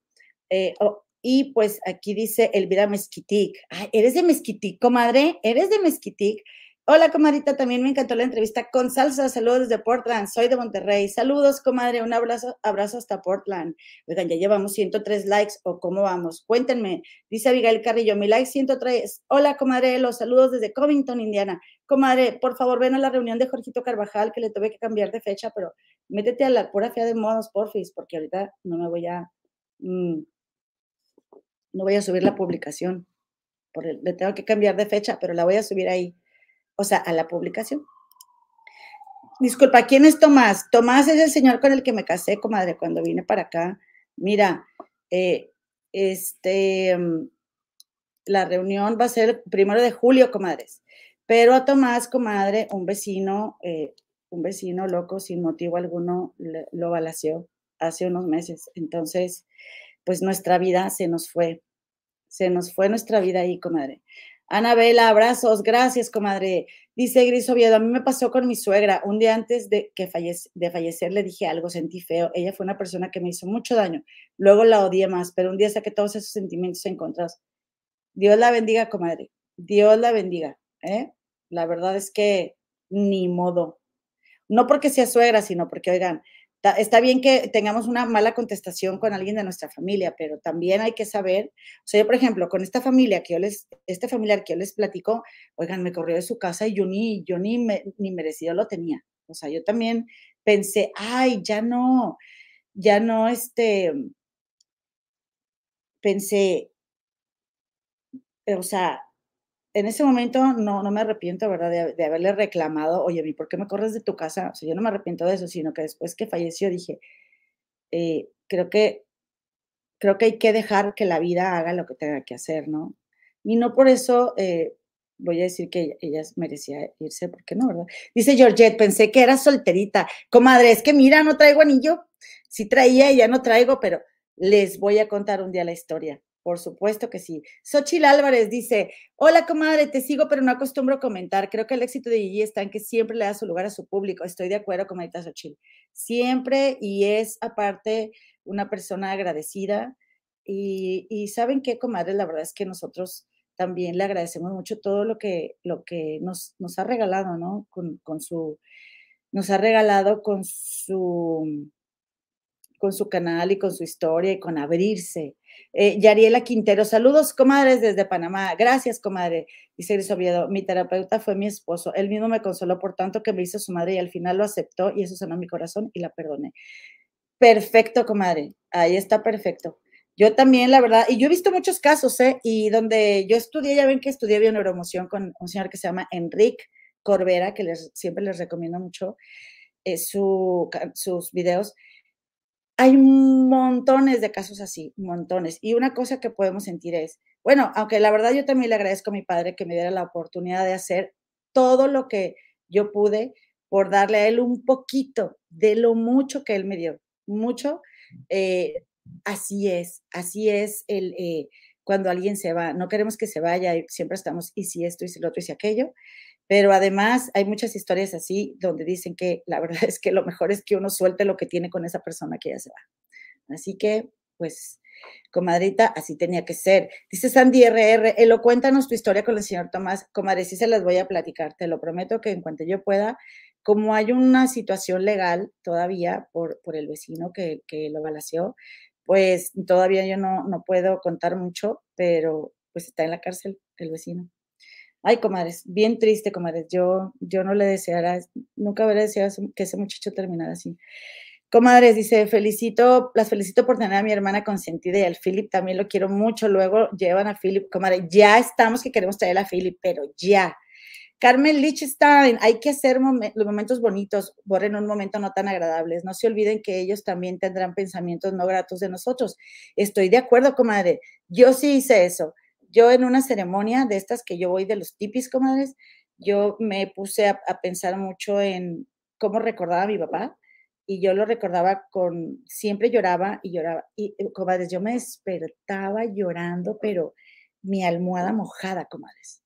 Eh, y pues aquí dice Elvira Mezquitic. ¿Eres de Mezquitic, comadre? ¿Eres de Mezquitic? Hola, comadrita, también me encantó la entrevista con salsa. Saludos desde Portland, soy de Monterrey. Saludos, comadre, un abrazo, abrazo hasta Portland. Oigan, ya llevamos 103 likes, ¿o cómo vamos? Cuéntenme. Dice Abigail Carrillo, mi like 103. Hola, comadre, los saludos desde Covington, Indiana. Comadre, por favor, ven a la reunión de Jorgito Carvajal, que le tuve que cambiar de fecha, pero métete a la pura fea de modos, porfis, porque ahorita no me voy a... Mm, no voy a subir la publicación. Por le tengo que cambiar de fecha, pero la voy a subir ahí. O sea, a la publicación. Disculpa, ¿quién es Tomás? Tomás es el señor con el que me casé, comadre, cuando vine para acá. Mira, eh, este, mm, la reunión va a ser el primero de julio, comadres. Pero a Tomás, comadre, un vecino, eh, un vecino loco, sin motivo alguno, lo balaceó hace unos meses. Entonces, pues nuestra vida se nos fue, se nos fue nuestra vida ahí, comadre. Anabela, abrazos, gracias, comadre. Dice Gris Oviedo, a mí me pasó con mi suegra. Un día antes de, que de fallecer le dije algo, sentí feo. Ella fue una persona que me hizo mucho daño. Luego la odié más, pero un día saqué todos esos sentimientos encontrados. Dios la bendiga, comadre. Dios la bendiga. ¿eh? La verdad es que ni modo. No porque sea suegra, sino porque, oigan, está bien que tengamos una mala contestación con alguien de nuestra familia, pero también hay que saber, o sea, yo, por ejemplo, con esta familia que yo les, este familiar que yo les platico, oigan, me corrió de su casa y yo ni, yo ni, ni merecido lo tenía. O sea, yo también pensé, ay, ya no, ya no, este, pensé, o sea, en ese momento no, no me arrepiento, ¿verdad? De, haberle reclamado, oye, ¿por qué me corres de tu casa? O sea, yo no me arrepiento de eso, sino que después que falleció dije, eh, creo que creo que hay que dejar que la vida haga lo que tenga que hacer, ¿no? Y no por eso eh, voy a decir que ella merecía irse, porque no, ¿verdad? Dice Georgette, pensé que era solterita. Comadre, es que mira, no traigo anillo. Sí traía y ya no traigo, pero les voy a contar un día la historia. Por supuesto que sí. Xochil Álvarez dice, hola comadre, te sigo, pero no acostumbro comentar. Creo que el éxito de Gigi está en que siempre le da su lugar a su público. Estoy de acuerdo, comadita Xochil. Siempre y es aparte una persona agradecida. Y, saben qué, comadre, la verdad es que nosotros también le agradecemos mucho todo lo que, lo que nos, nos ha regalado, ¿no? Con, con su, nos ha regalado con su, con su canal y con su historia y con abrirse eh, Yariela Quintero, saludos, comadres, desde Panamá. Gracias, comadre. Dice Gris Oviedo, mi terapeuta fue mi esposo. Él mismo me consoló por tanto que me hizo su madre y al final lo aceptó y eso sanó mi corazón y la perdoné. Perfecto, comadre. Ahí está perfecto. Yo también, la verdad, y yo he visto muchos casos, ¿eh? Y donde yo estudié, ya ven que estudié bioneuromoción con un señor que se llama Enrique Corbera, que les, siempre les recomiendo mucho eh, su, sus videos hay montones de casos así, montones. Y una cosa que podemos sentir es, bueno, aunque la verdad yo también le agradezco a mi padre que me diera la oportunidad de hacer todo lo que yo pude por darle a él un poquito de lo mucho que él me dio, mucho. Eh, así es, así es el, eh, cuando alguien se va. No queremos que se vaya y siempre estamos, y si esto, y si lo otro, y si aquello. Pero además hay muchas historias así donde dicen que la [LAUGHS] verdad es que lo mejor es que uno suelte lo que tiene con esa persona que ya se va. Así que, pues, comadrita, así tenía que ser. Dice Sandy RR, Elo, cuéntanos tu historia con el señor Tomás. Comadre, sí se las voy a platicar, te lo prometo que en cuanto yo pueda, como hay una situación legal todavía por, por el vecino que, que lo balaceó, pues todavía yo no, no puedo contar mucho, pero pues está en la cárcel el vecino. Ay, comadres, bien triste, comadres. Yo, yo no le deseara, nunca hubiera deseado que ese muchacho terminara así. Comadres, dice, felicito, las felicito por tener a mi hermana consentida y al Philip también lo quiero mucho. Luego llevan a Philip, comadre, ya estamos que queremos traer a Philip, pero ya. Carmen Lichtenstein, hay que hacer los momentos bonitos, borren un momento no tan agradables. No se olviden que ellos también tendrán pensamientos no gratos de nosotros. Estoy de acuerdo, comadre. Yo sí hice eso yo en una ceremonia de estas que yo voy de los tipis, comadres, yo me puse a, pensar mucho en cómo recordaba a mi papá y yo lo recordaba con, siempre lloraba y lloraba. Y, eh, comadres, yo me despertaba llorando, pero mi almohada mojada, comadres.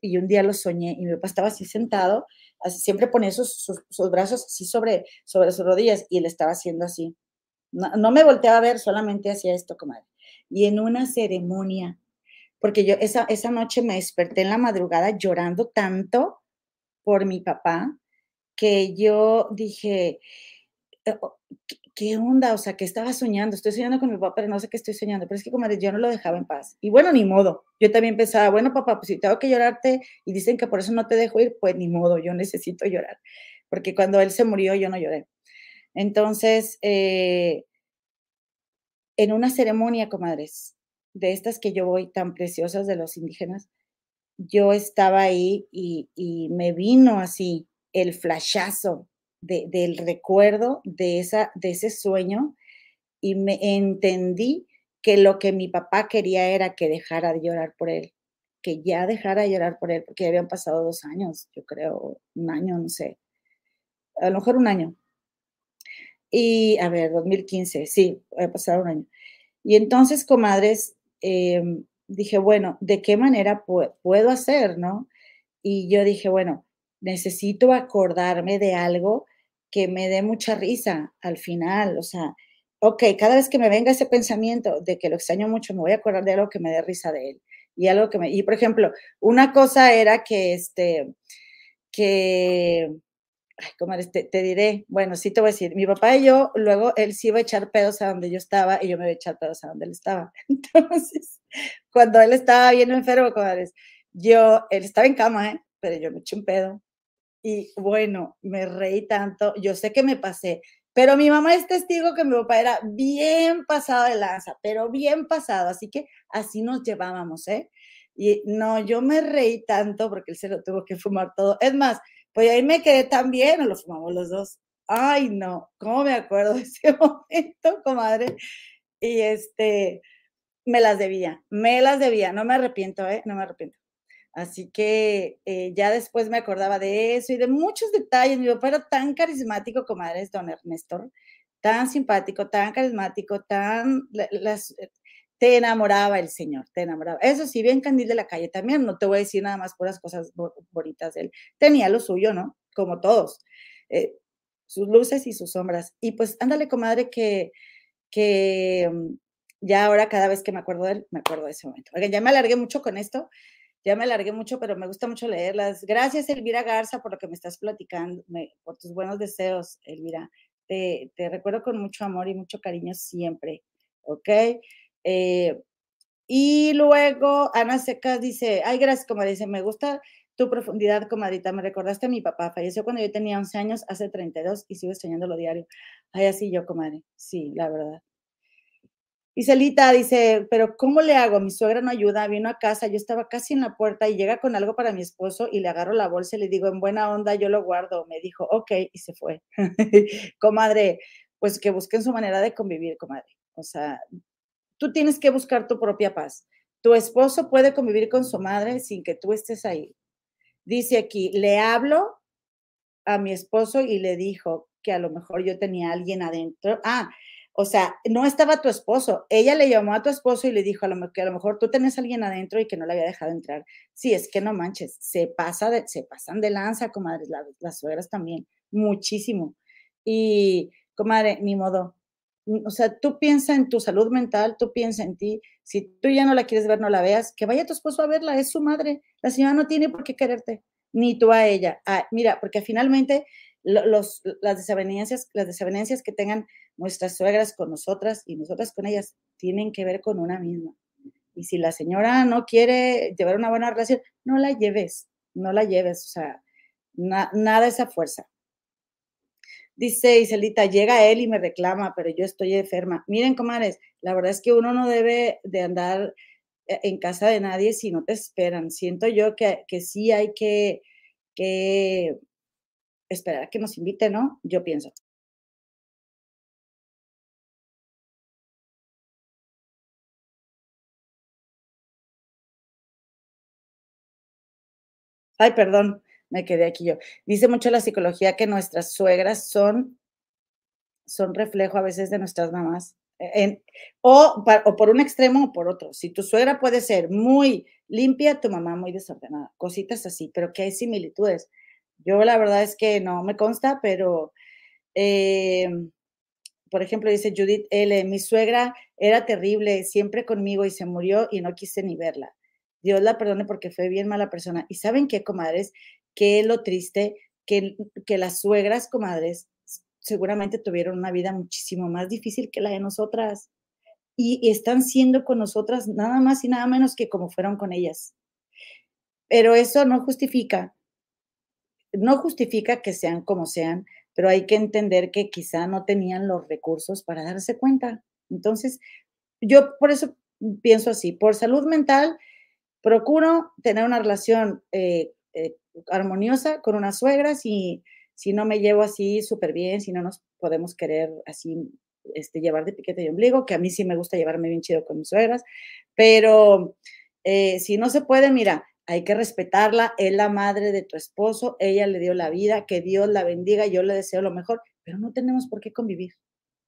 Y un día lo soñé y mi papá estaba así sentado, siempre ponía sus, sus, brazos así sobre, sobre sus rodillas y él estaba haciendo así. No, no me volteaba a ver, solamente hacía esto, comadre. Y en una ceremonia porque yo esa, esa noche me desperté en la madrugada llorando tanto por mi papá que yo dije, eh, ¿qué onda? O sea, que estaba soñando, estoy soñando con mi papá, pero no sé qué estoy soñando, pero es que como yo no lo dejaba en paz. Y bueno, ni modo. Yo también pensaba, bueno, papá, pues si tengo que llorarte y dicen que por eso no te dejo ir, pues ni modo, yo necesito llorar. Porque cuando él se murió, yo no lloré. Entonces, eh, en una ceremonia, comadres, de estas que yo voy tan preciosas de los indígenas, yo estaba ahí y, me vino así el flashazo del recuerdo de, esa, de ese sueño y me entendí que lo que mi papá quería era que dejara de llorar por él, que ya dejara de llorar por él, porque ya habían pasado dos años, yo creo, un año, no sé, a lo mejor un año. Y, a ver, 2015, sí, ha pasado un año. Y entonces, comadres, Em, dije, bueno, ¿de qué manera puedo hacer, no? Y yo dije, bueno, necesito acordarme de algo que me dé mucha risa al final, o sea, ok, cada vez que me venga ese pensamiento de que lo extraño mucho, me voy a acordar de algo que me dé risa de él. Y algo que me, y por ejemplo, una cosa era que este, que ay, comadre, te, te, diré, bueno, sí te voy a decir, mi papá y yo, luego él sí iba a echar pedos a donde yo estaba y yo me iba a echar pedos a donde él estaba. [LAUGHS] Entonces, cuando él estaba bien enfermo, comadres, yo, él estaba en cama, ¿eh? pero yo me eché un pedo. Y bueno, me reí tanto, yo sé que me pasé, pero mi mamá es testigo que mi papá era bien pasado de lanza, pero bien pasado, así que así nos llevábamos, ¿eh? Y no, yo me reí tanto porque él se lo tuvo que fumar todo. Es más, pues ahí me quedé también, o lo fumamos los dos. Ay, no, ¿cómo me acuerdo de ese [LAUGHS] momento, comadre? Y este, me las debía, me las debía, no me arrepiento, ¿eh? No me arrepiento. Así que eh, ya después me acordaba de eso y de muchos detalles. Mi papá tan carismático, comadre, es don Ernesto, tan simpático, tan carismático, tan, las, te enamoraba el Señor, te enamoraba. Eso sí, bien candil de la calle también, no te voy a decir nada más puras cosas bonitas de él. Tenía lo suyo, ¿no? Como todos, eh, sus luces y sus sombras. Y pues ándale, comadre, que, que mm, ya ahora cada vez que me acuerdo de él, me acuerdo de ese momento. Oigan, ya me alargué mucho con esto, ya me alargué mucho, pero me gusta mucho leerlas. Gracias, Elvira Garza, por lo que me estás platicando, por tus buenos deseos, Elvira. Te, te recuerdo con mucho amor y mucho cariño siempre, ¿ok? Eh, y luego Ana Secas dice, ay, gracias, como dice, me gusta tu profundidad, comadita, me recordaste a mi papá, falleció cuando yo tenía 11 años, hace 32, y sigo lo diario. Ay, así yo, comadre, sí, la verdad. Y Celita dice, pero ¿cómo le hago? Mi suegra no ayuda, vino a casa, yo estaba casi en la puerta y llega con algo para mi esposo y le agarro la bolsa y le digo, en buena onda, yo lo guardo. Me dijo, ok, y se fue. [LAUGHS] comadre, pues que busquen su manera de convivir, comadre. O sea, Tú tienes que buscar tu propia paz. Tu esposo puede convivir con su madre sin que tú estés ahí. Dice aquí, le hablo a mi esposo y le dijo que a lo mejor yo tenía alguien adentro. Ah, o sea, no estaba tu esposo. Ella le llamó a tu esposo y le dijo a lo, que a lo mejor tú tenés a alguien adentro y que no le había dejado entrar. Sí, es que no manches, se, pasa de, se pasan de lanza, comadres, las suegras también, muchísimo. Y, comadre, ni modo, o sea, tú piensa en tu salud mental, tú piensa en ti. Si tú ya no la quieres ver, no la veas, que vaya tu esposo a verla, es su madre. La señora no tiene por qué quererte, ni tú a ella. Ah, mira, porque finalmente las, desavenencias, las desavenencias que tengan nuestras suegras con nosotras y nosotras con ellas tienen que ver con una misma. Y si la señora no quiere llevar una buena relación, no la lleves, no la lleves, o sea, nada esa fuerza. Dice Iselita, llega él y me reclama, pero yo estoy enferma. Miren, comadres, la verdad es que uno no debe de andar eh, en casa de nadie si no te esperan. Siento yo que, que sí hay que, que esperar a que nos invite, ¿no? Yo pienso. Ay, perdón, me quedé aquí yo. Dice mucho la psicología que nuestras suegras son, son reflejo a veces de nuestras mamás. En, o, o, por un extremo o por otro. Si tu suegra puede ser muy limpia, tu mamá muy desordenada, cositas así, pero que hay similitudes. Yo la verdad es que no me consta, pero, eh, por ejemplo, dice Judith L., mi suegra era terrible, siempre conmigo y se murió y no quise ni verla. Dios la perdone porque fue bien mala persona. ¿Y saben qué, comadres? Que lo triste, que, que las suegras, comadres, seguramente tuvieron una vida muchísimo más difícil que la de nosotras. Y, están siendo con nosotras nada más y nada menos que como fueron con ellas. Pero eso no justifica, no justifica que sean como sean, pero hay que entender que quizá no tenían los recursos para darse cuenta. Entonces, yo por eso pienso así, por salud mental, procuro tener una relación eh, eh, armoniosa con unas suegras y si no me llevo así súper bien, si no nos podemos querer así este, llevar de piquete y ombligo, que a mí sí me gusta llevarme bien chido con mis suegras, pero eh, si no se puede, mira, hay que respetarla, es la madre de tu esposo, ella le dio la vida, que Dios la bendiga, yo le deseo lo mejor, pero no tenemos por qué convivir.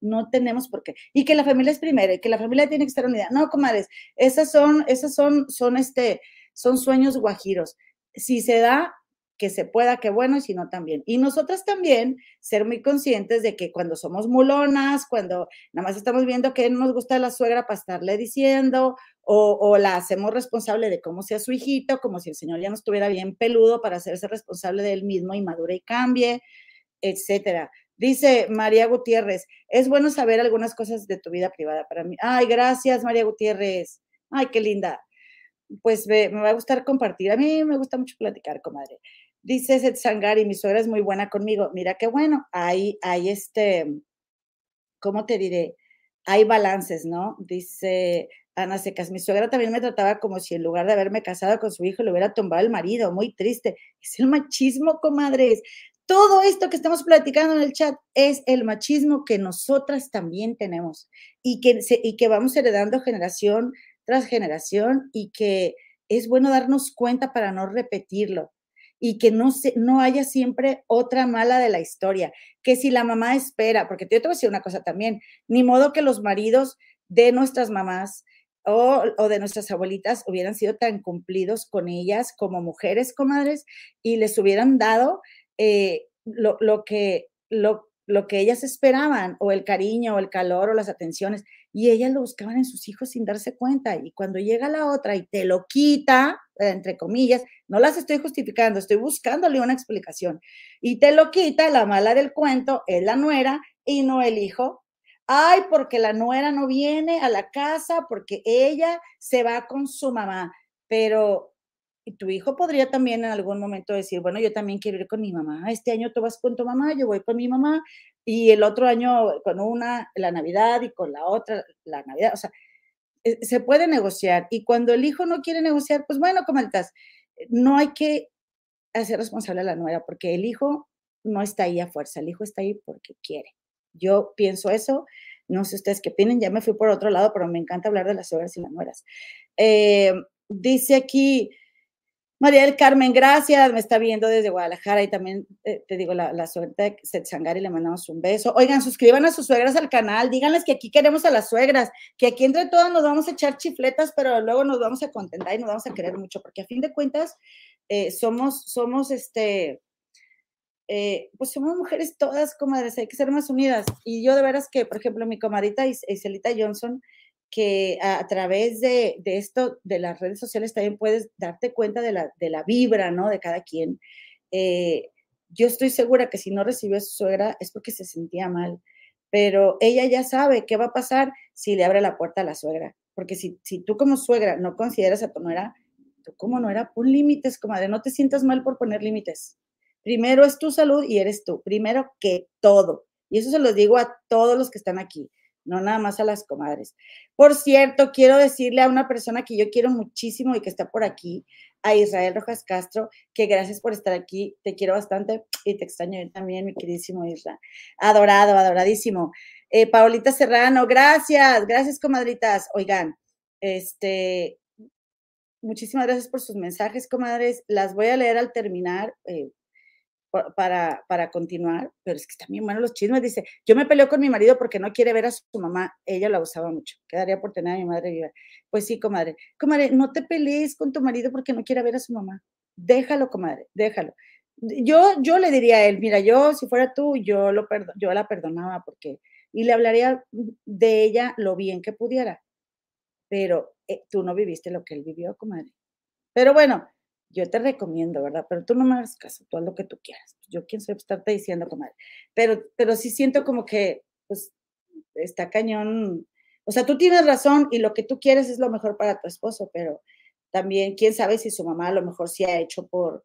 No tenemos por qué. Y que la familia es primero, y que la familia tiene que estar unida. No, comadres, esas son, esas son, son este, son sueños guajiros. Si se da, que se pueda, que bueno, y si no también. Y nosotras también ser muy conscientes de que cuando somos mulonas, cuando nada más estamos viendo que nos gusta la suegra para estarle diciendo, o, la hacemos responsable de cómo sea su hijito, como si el señor ya no estuviera bien peludo para hacerse responsable de él mismo y madure y cambie, etcétera. Dice María Gutiérrez, es bueno saber algunas cosas de tu vida privada para mí. Ay, gracias, María Gutiérrez. Ay, qué linda. Pues me, me va a gustar compartir. A mí me gusta mucho platicar, comadre. Dice Sangari, mi suegra es muy buena conmigo. Mira qué bueno, hay, hay este, ¿cómo te diré? Hay balances, ¿no? Dice Ana Secas, mi suegra también me trataba como si en lugar de haberme casado con su hijo le hubiera tumbado el marido, muy triste. Es el machismo, comadres. Todo esto que estamos platicando en el chat es el machismo que nosotras también tenemos y que, y que vamos heredando generación tras generación y que es bueno darnos cuenta para no repetirlo y que no, se, no haya siempre otra mala de la historia, que si la mamá espera, porque yo te voy a decir una cosa también, ni modo que los maridos de nuestras mamás o, de nuestras abuelitas hubieran sido tan cumplidos con ellas como mujeres, comadres, y les hubieran dado eh, lo, lo, que, lo, lo que ellas esperaban, o el cariño, o el calor, o las atenciones, y ellas lo buscaban en sus hijos sin darse cuenta. Y cuando llega la otra y te lo quita, entre comillas, no las estoy justificando, estoy buscándole una explicación. Y te lo quita, la mala del cuento es la nuera y no el hijo. Ay, porque la nuera no viene a la casa, porque ella se va con su mamá. Pero tu hijo podría también en algún momento decir, bueno, yo también quiero ir con mi mamá. Este año tú vas con tu mamá, yo voy con mi mamá. Y el otro año con una, la Navidad, y con la otra, la Navidad. O sea, se puede negociar. Y cuando el hijo no quiere negociar, pues bueno, como estás, no hay que hacer responsable a la nuera, porque el hijo no está ahí a fuerza, el hijo está ahí porque quiere. Yo pienso eso, no sé ustedes qué opinan, ya me fui por otro lado, pero me encanta hablar de las suegras y las nueras. Eh, dice aquí, María del Carmen, gracias, me está viendo desde Guadalajara y también eh, te digo la, la suerte de Sangari, le mandamos un beso. Oigan, suscriban a sus suegras al canal, díganles que aquí queremos a las suegras, que aquí entre todas nos vamos a echar chifletas, pero luego nos vamos a contentar y nos vamos a querer mucho, porque a fin de cuentas eh, somos, somos este, eh, pues somos mujeres todas, comadres, hay que ser más unidas. Y yo de veras que, por ejemplo, mi comadita Iselita Johnson, que a, través de, esto, de las redes sociales, también puedes darte cuenta de la, de la vibra, ¿no? De cada quien. Eh, yo estoy segura que si no recibió a su suegra es porque se sentía mal, pero ella ya sabe qué va a pasar si le abre la puerta a la suegra, porque si, si tú como suegra no consideras a tu nuera, tú como nuera, pon límites, comadre, no te sientas mal por poner límites. Primero es tu salud y eres tú, primero que todo. Y eso se lo digo a todos los que están aquí, no nada más a las comadres. Por cierto, quiero decirle a una persona que yo quiero muchísimo y que está por aquí, a Israel Rojas Castro, que gracias por estar aquí, te quiero bastante y te extraño también, mi queridísimo Israel. Adorado, adoradísimo. Eh, Paulita Serrano, gracias, gracias, comadritas. Oigan, este, muchísimas gracias por sus mensajes, comadres. Las voy a leer al terminar. Eh, para, para continuar, pero es que están bien buenos los chismes. Dice, yo me peleo con mi marido porque no quiere ver a su mamá. Ella la usaba mucho. Quedaría por tener a mi madre viva. Pues sí, comadre. Comadre, no te pelees con tu marido porque no quiere ver a su mamá. Déjalo, comadre, déjalo. Yo, yo le diría a él, mira, yo si fuera tú, yo, lo yo la perdonaba porque, y le hablaría de ella lo bien que pudiera. Pero eh, tú no viviste lo que él vivió, comadre. Pero bueno, yo te recomiendo, ¿verdad? Pero tú no me hagas caso, tú haz lo que tú quieras. Yo quién soy estarte diciendo, comadre. Pero, pero sí siento como que, pues, está cañón. O sea, tú tienes razón y lo que tú quieres es lo mejor para tu esposo, pero también, quién sabe si su mamá a lo mejor sí ha hecho por,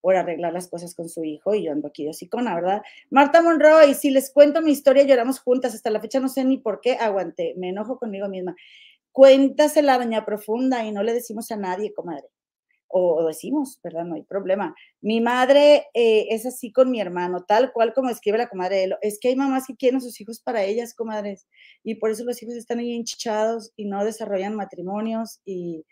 por arreglar las cosas con su hijo y yo ando aquí de la ¿verdad? Marta Monroy, si les cuento mi historia, lloramos juntas. Hasta la fecha no sé ni por qué aguanté, me enojo conmigo misma. Cuéntasela, doña profunda, y no le decimos a nadie, comadre o, decimos, ¿verdad? No hay problema. Mi madre eh, es así con mi hermano, tal cual como escribe la comadre de Es que hay mamás que quieren a sus hijos para ellas, comadres, y por eso los hijos están ahí hinchados y no desarrollan matrimonios y,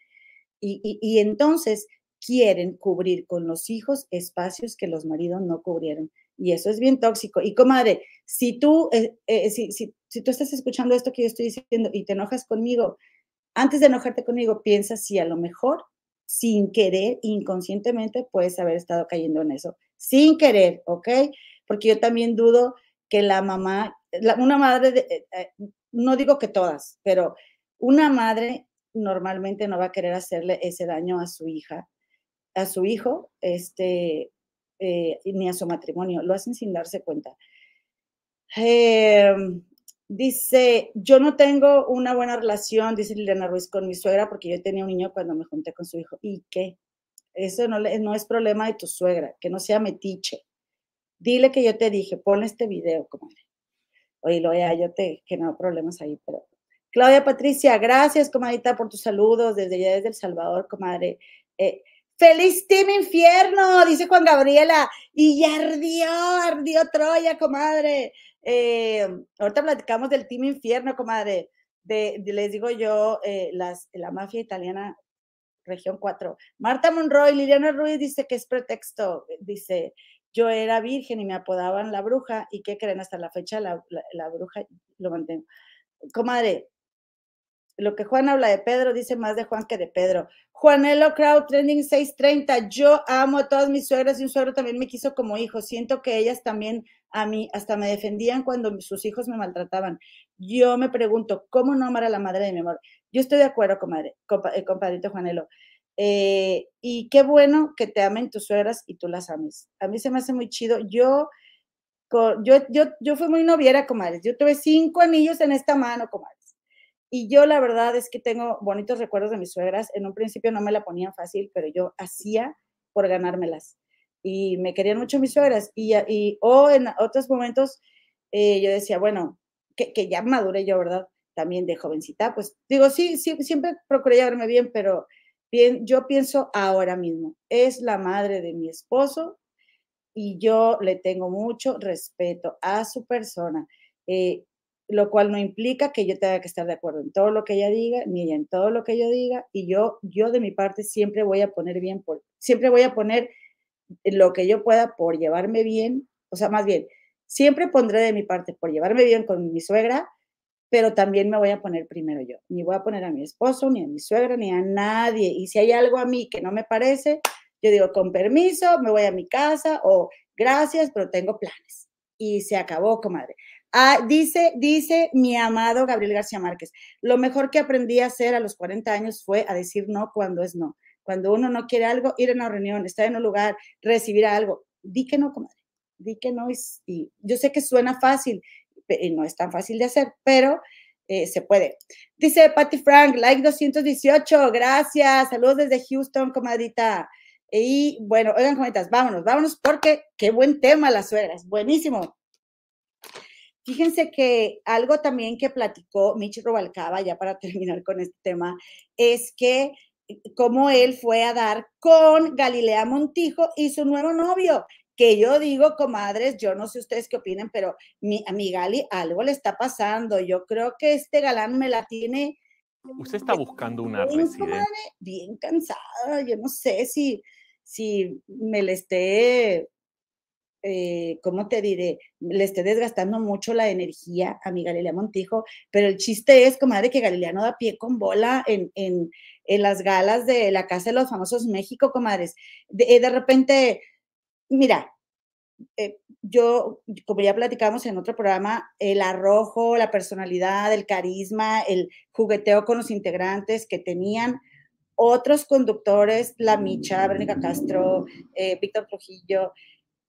y, y, entonces quieren cubrir con los hijos espacios que los maridos no cubrieron. Y eso es bien tóxico. Y comadre, si tú, eh, eh, si, si, si tú estás escuchando esto que yo estoy diciendo y te enojas conmigo, antes de enojarte conmigo, piensa si a lo mejor sin querer, inconscientemente puedes haber estado cayendo en eso, sin querer, ¿ok? Porque yo también dudo que la mamá, una madre, eh, eh, no digo que todas, pero una madre normalmente no va a querer hacerle ese daño a su hija, a su hijo, este, eh, ni a su matrimonio, lo hacen sin darse cuenta. Em, Dice, yo no tengo una buena relación, dice Liliana Ruiz, con mi suegra porque yo tenía un niño cuando me junté con su hijo. ¿Y qué? Eso no, no es problema de tu suegra, que no sea metiche. Dile que yo te dije, pon este video, comadre. Oye, lo ya, yo te, hay problemas ahí, pero. Claudia Patricia, gracias, comadita, por tus saludos desde allá, desde El Salvador, comadre. Eh, ¡Feliz Team Infierno! Dice Juan Gabriela. Y ya ardió, ardió Troya, comadre. Eh, ahorita platicamos del Team Infierno, comadre. De, les digo yo, eh, la mafia italiana, región 4. Marta Monroy, Liliana Ruiz dice que es pretexto. Dice, yo era virgen y me apodaban la bruja. ¿Y qué creen? Hasta la fecha la, la bruja lo mantengo. Comadre, lo que Juan habla de Pedro, dice más de Juan que de Pedro. Juanelo Crowd Trending 630. Yo amo a todas mis suegras y un suegro también me quiso como hijo. Siento que ellas también a mí hasta me defendían cuando sus hijos me maltrataban. Yo me pregunto, ¿cómo no amar a la madre de mi amor? Yo estoy de acuerdo, comadre, eh, compadrito Juanelo. Eh, y qué bueno que te amen tus suegras y tú las ames. A mí se me hace muy chido. Yo, yo, yo, yo fui muy noviera, comadre. Yo tuve cinco anillos en esta mano, comadre. Y yo la verdad es que tengo bonitos recuerdos de mis suegras. En un principio no me la ponían fácil, pero yo hacía por ganármelas. Y me querían mucho mis suegras. Y, y o en otros momentos eh, yo decía, bueno, que, que, ya maduré yo, ¿verdad? También de jovencita, pues digo, sí, sí, siempre procuré llevarme bien, pero bien, yo pienso ahora mismo, es la madre de mi esposo y yo le tengo mucho respeto a su persona. Eh, lo cual no implica que yo tenga que estar de acuerdo en todo lo que ella diga, ni en todo lo que yo diga, y yo, yo de mi parte siempre voy a poner bien, por, siempre voy a poner lo que yo pueda por llevarme bien, o sea, más bien, siempre pondré de mi parte por llevarme bien con mi suegra, pero también me voy a poner primero yo. Ni voy a poner a mi esposo, ni a mi suegra, ni a nadie. Y si hay algo a mí que no me parece, yo digo, con permiso, me voy a mi casa o gracias, pero tengo planes. Y se acabó, comadre. Ah, dice, dice mi amado Gabriel García Márquez, lo mejor que aprendí a hacer a los 40 años fue a decir no cuando es no. Cuando uno no quiere algo, ir a una reunión, estar en un lugar, recibir algo, di que no, comadre. di que no. Y, yo sé que suena fácil, y no es tan fácil de hacer, pero eh, se puede. Dice Patty Frank, like 218, gracias, saludos desde Houston, comadrita. Y bueno, oigan, cometas, vámonos, vámonos, porque qué buen tema las suegras, buenísimo. Fíjense que algo también que platicó Mitch Robalcaba, ya para [LAUGHS] terminar con este tema, es que eh, como él fue a dar con Galilea Montijo y su nuevo novio, que yo digo, comadres, yo no sé ustedes qué opinen, pero mi, a mi Gali algo le está pasando. Yo creo que este galán me la tiene. Usted está buscando una bien, bien cansada. Yo no sé si, si me le esté eh, ¿cómo te diré? Le esté desgastando mucho la energía a mi Galilea Montijo, pero el chiste es, comadre, que Galilea no da pie con bola en, en, en las galas de la Casa de los Famosos México, comadres. De, eh, de repente, mira, eh, yo, como ya platicamos en otro programa, el arrojo, la personalidad, el carisma, el jugueteo con los integrantes que tenían otros conductores, La Micha, Verónica Castro, Víctor Trujillo,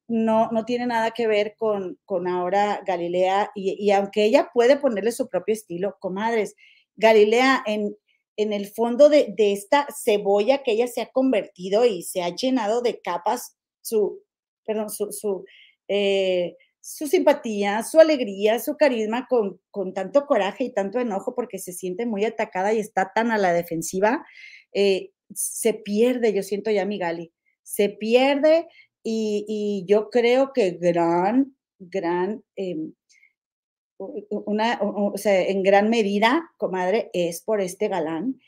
no, no tiene nada que ver con, con ahora Galilea, y, aunque ella puede ponerle su propio estilo, comadres, Galilea en, en el fondo de, esta cebolla que ella se ha convertido y se ha llenado de capas, su, perdón, su, su, eh, simpatía, su alegría, su carisma con, con, tanto coraje y tanto enojo porque se siente muy atacada y está tan a la defensiva, eh, se pierde, yo siento ya mi Gali, se pierde y, yo creo que gran, gran, em, una, o sea, en gran medida, comadre, es por este galán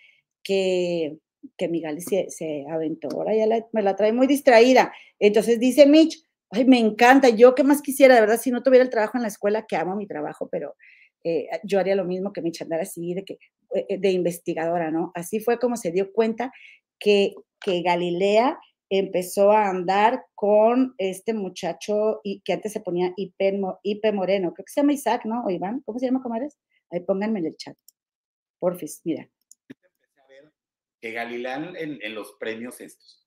que, que Miguel se, se aventó. Ahora ya me la trae muy distraída. Entonces dice Mitch, ay, me encanta, yo qué más quisiera, de verdad, si no tuviera el trabajo en la escuela, que amo mi trabajo, pero eh, yo haría lo mismo que Mitch andar así, de, que, eh, de investigadora, ¿no? Así fue como se dio cuenta que, que Galilea empezó a andar con este muchacho y, que antes se ponía Ipe, Moreno, creo que se llama Isaac, ¿no? O Iván, ¿cómo se llama, comadres? Ahí pónganme en el chat. Porfis, mira. Empecé a ver que Galilán en, los premios estos,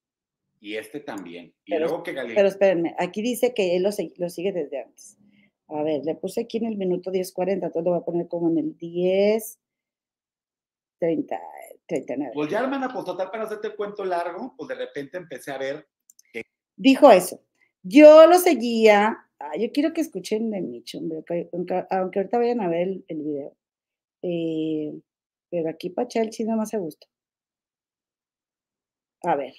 y este también. Y luego que Galilán... Pero espérenme, aquí dice que él lo, lo sigue desde antes. A ver, le puse aquí en el minuto 10.40, entonces lo voy a poner como en el 10. 30, pues ya, hermana, pues total, para hacerte el cuento largo, pues de repente empecé a ver. Dijo eso. Yo lo seguía. yo quiero que escuchen de Micho, aunque, ahorita vayan a ver el, video. Eh, pero aquí para echar el chino más a gusto. A ver.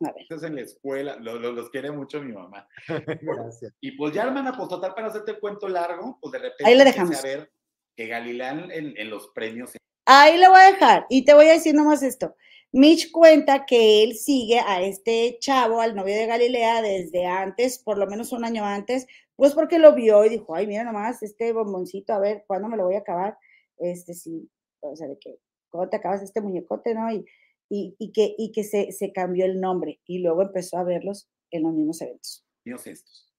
A ver. Estás en la escuela, los, quiere mucho mi mamá. [LAUGHS] Gracias. Y pues ya, hermana, pues total, para hacerte el cuento largo, pues de repente Ahí le dejamos. empecé a ver que Galilán en, en los premios Ahí lo voy a dejar y te voy a decir nomás esto. Mitch cuenta que él sigue a este chavo, al novio de Galilea, desde antes, por lo menos un año antes, pues porque lo vio y dijo, ay, mira nomás, este bomboncito, a ver, ¿cuándo me lo voy a acabar? Este sí, o sea, de que, ¿cómo te acabas este muñecote, no? Y, y, que, y que se, se, cambió el nombre y luego empezó a verlos en los mismos eventos. Estos.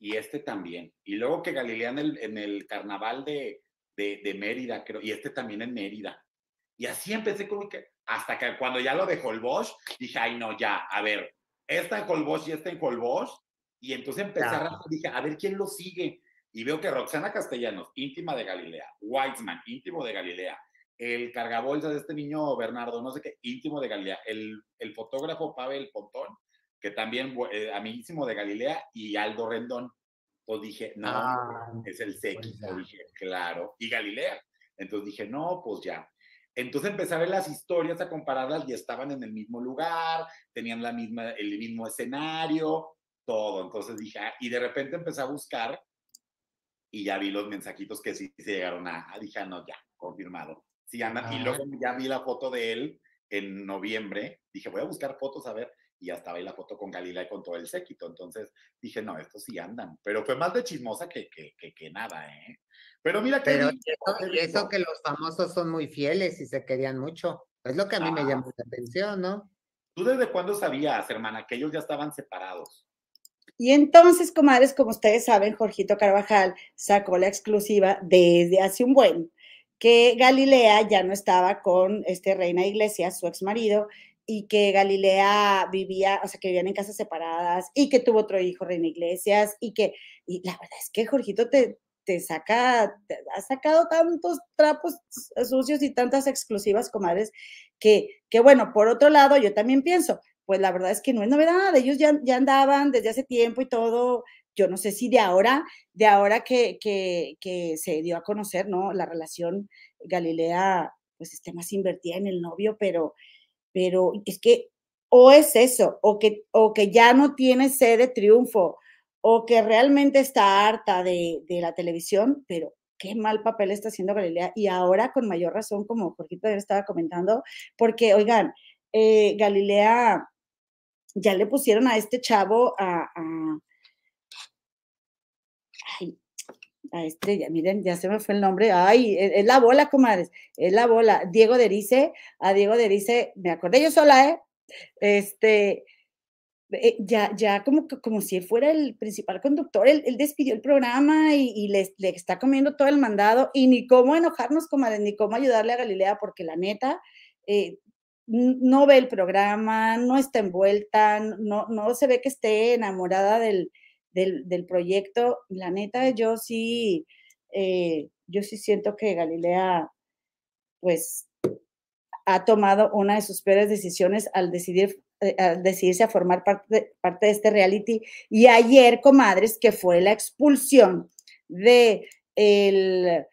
Y este también. Y luego que Galilea en el, en el carnaval de, de, Mérida, creo, y este también en Mérida. Y así empecé como que, hasta que cuando ya lo de Holbosch, dije, ay, no, ya, a ver, esta en Holbosch y esta en Holbosch. Y entonces empecé a dije, a ver quién lo sigue. Y veo que Roxana Castellanos, íntima de Galilea, Weitzman, íntimo de Galilea, el cargabolsa de este niño Bernardo, no sé qué, íntimo de Galilea, el, el fotógrafo Pavel Pontón, que también eh, amiguísimo de Galilea, y Aldo Rendón. Entonces dije, no, ah, es el séquito. Pues dije, claro. Y Galilea. Entonces dije, no, pues ya. Entonces empecé a ver las historias, a compararlas y estaban en el mismo lugar, tenían la misma, el mismo escenario, todo. Entonces dije, ah", y de repente empecé a buscar y ya vi los mensajitos que sí se llegaron a, dije, ah, no, ya, confirmado. Sí, andan. Y luego ya vi la foto de él en noviembre. Dije, voy a buscar fotos a ver y ya estaba ahí la foto con Galila y con todo el séquito. Entonces dije, no, estos sí andan. Pero fue más de chismosa que, que, que, nada, ¿eh? Pero mira que... Pero eso, que los famosos son muy fieles y se querían mucho. Es lo que a mí me llamó la atención, ¿no? ¿Tú desde cuándo sabías, hermana, que ellos ya estaban separados? Y entonces, comadres, como ustedes saben, Jorgito Carvajal sacó la exclusiva desde hace un buen que Galilea ya no estaba con este Reina Iglesias, su ex marido, y que Galilea vivía, o sea, que vivían en casas separadas y que tuvo otro hijo, Reina Iglesias, y que, y la verdad es que Jorgito te, te saca, te ha sacado tantos trapos sucios y tantas exclusivas, comadres, que, que bueno, por otro lado, yo también pienso, pues la verdad es que no es novedad, ellos ya, ya andaban desde hace tiempo y todo, yo no sé si de ahora, de ahora que, que, que se dio a conocer, ¿no? La relación Galilea, pues esté más invertida en el novio, pero, pero es que o es eso, o que, o que ya no tiene sed de triunfo, o que realmente está harta de, de, la televisión, pero qué mal papel está haciendo Galilea y ahora con mayor razón, como Jorgito estaba comentando, porque, oigan, eh, Galilea ya le pusieron a este chavo a, ay, a ya, miren, ya se me fue el nombre, ay, es, es la bola, comadres, es la bola, Diego Derice, a Diego Derice, me acordé yo sola, ¿eh? Este, eh, ya, ya como, como si él fuera el principal conductor, él, despidió el programa y, le, está comiendo todo el mandado y ni cómo enojarnos, comadres, ni cómo ayudarle a Galilea, porque la neta, eh, no ve el programa, no está envuelta, no, no se ve que esté enamorada del, del, proyecto. La neta, yo sí, eh, yo sí siento que Galilea, pues, ha tomado una de sus peores decisiones al decidir eh, al decidirse a formar parte de, parte de este reality. Y ayer, comadres, que fue la expulsión de, el,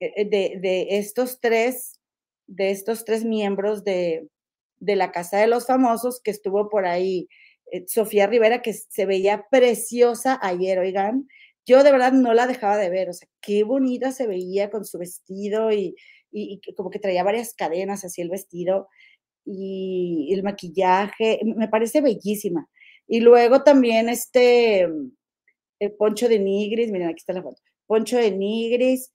eh, de, de estos tres de estos tres miembros de, de, la Casa de los Famosos, que estuvo por ahí Sofía Rivera, que se veía preciosa ayer, oigan. Yo de verdad no la dejaba de ver, o sea, qué bonita se veía con su vestido y, y, como que traía varias cadenas así el vestido y el maquillaje, me parece bellísima. Y luego también este el Poncho de Nigris, miren, aquí está la foto. Poncho de Nigris,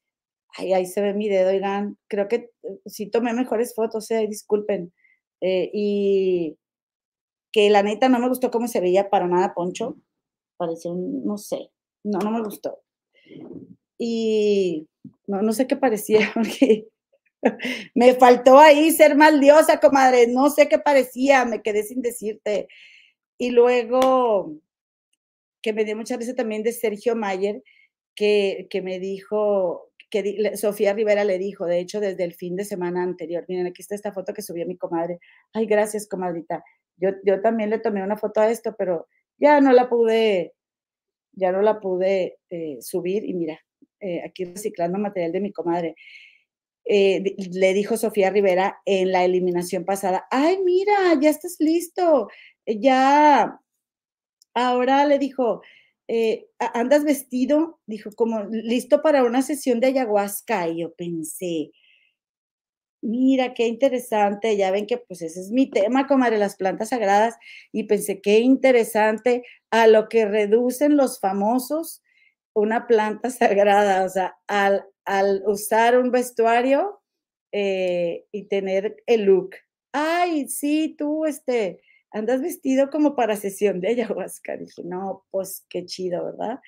ay, ahí se ve mi dedo, oigan, creo que eh, sí tomé mejores fotos, eh, disculpen. Eh, y que la neta no me gustó cómo se veía para nada Poncho, parecía un, no sé, no, no me gustó. Y no, no sé qué parecía, [LAUGHS] porque me faltó ahí ser maldiosa, comadre. No sé qué parecía, me quedé sin decirte. Y luego, que me dio mucha risa también de Sergio Mayer, que, que me dijo, que Sofía Rivera le dijo, de hecho, desde el fin de semana anterior. Miren, aquí está esta foto que subió mi comadre. Ay, gracias, comadrita. Yo, yo también le tomé una foto a esto, pero ya no la pude, ya no la pude eh, subir. Y mira, eh, aquí reciclando material de mi comadre eh, le dijo Sofía Rivera en la eliminación pasada, ay, mira, ya estás listo, ya, ahora le dijo, andas vestido, dijo, como listo para una sesión de ayahuasca, y yo pensé, mira, qué interesante, ya ven que pues ese es mi tema, comadre, las plantas sagradas, y pensé, qué interesante a lo que reducen los famosos una planta [LAUGHS] sagrada, o sea, al, usar un vestuario eh, y tener el look. Ay, sí, tú, este, andas vestido como para sesión de ayahuasca. Dije, no, pues qué chido, ¿verdad?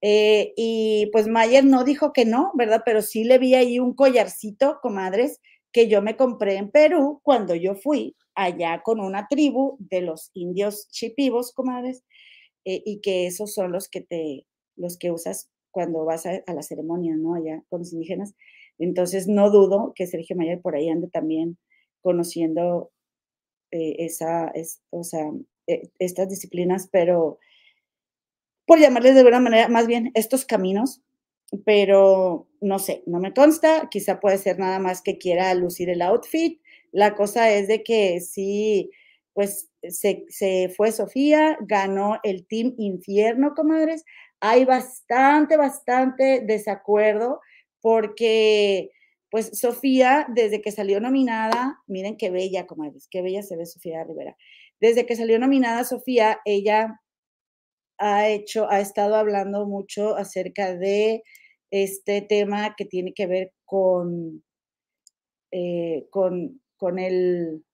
Eh, y pues Mayer no dijo que no, ¿verdad? Pero sí le vi ahí un collarcito, comadres, que yo me compré en Perú cuando yo fui allá con una tribu de los indios chipivos, comadres, eh, y que esos son los que te, los que usas cuando vas a, la ceremonia, ¿no? Allá con los indígenas. Entonces, no dudo que Sergio Mayer por ahí ande también conociendo eh, esa, es, o sea, eh, estas disciplinas, pero por llamarles de alguna manera, más bien estos caminos, pero no sé, no me consta, quizá puede ser nada más que quiera lucir el outfit. La cosa es de que sí, pues se, se fue Sofía, ganó el Team Infierno, comadres, hay bastante, bastante desacuerdo porque, pues, Sofía, desde que salió nominada, miren qué bella, comadres, qué bella se ve Sofía Rivera. Desde que salió nominada Sofía, ella ha hecho, ha estado hablando mucho acerca de este tema que tiene que ver con, eh, con, con el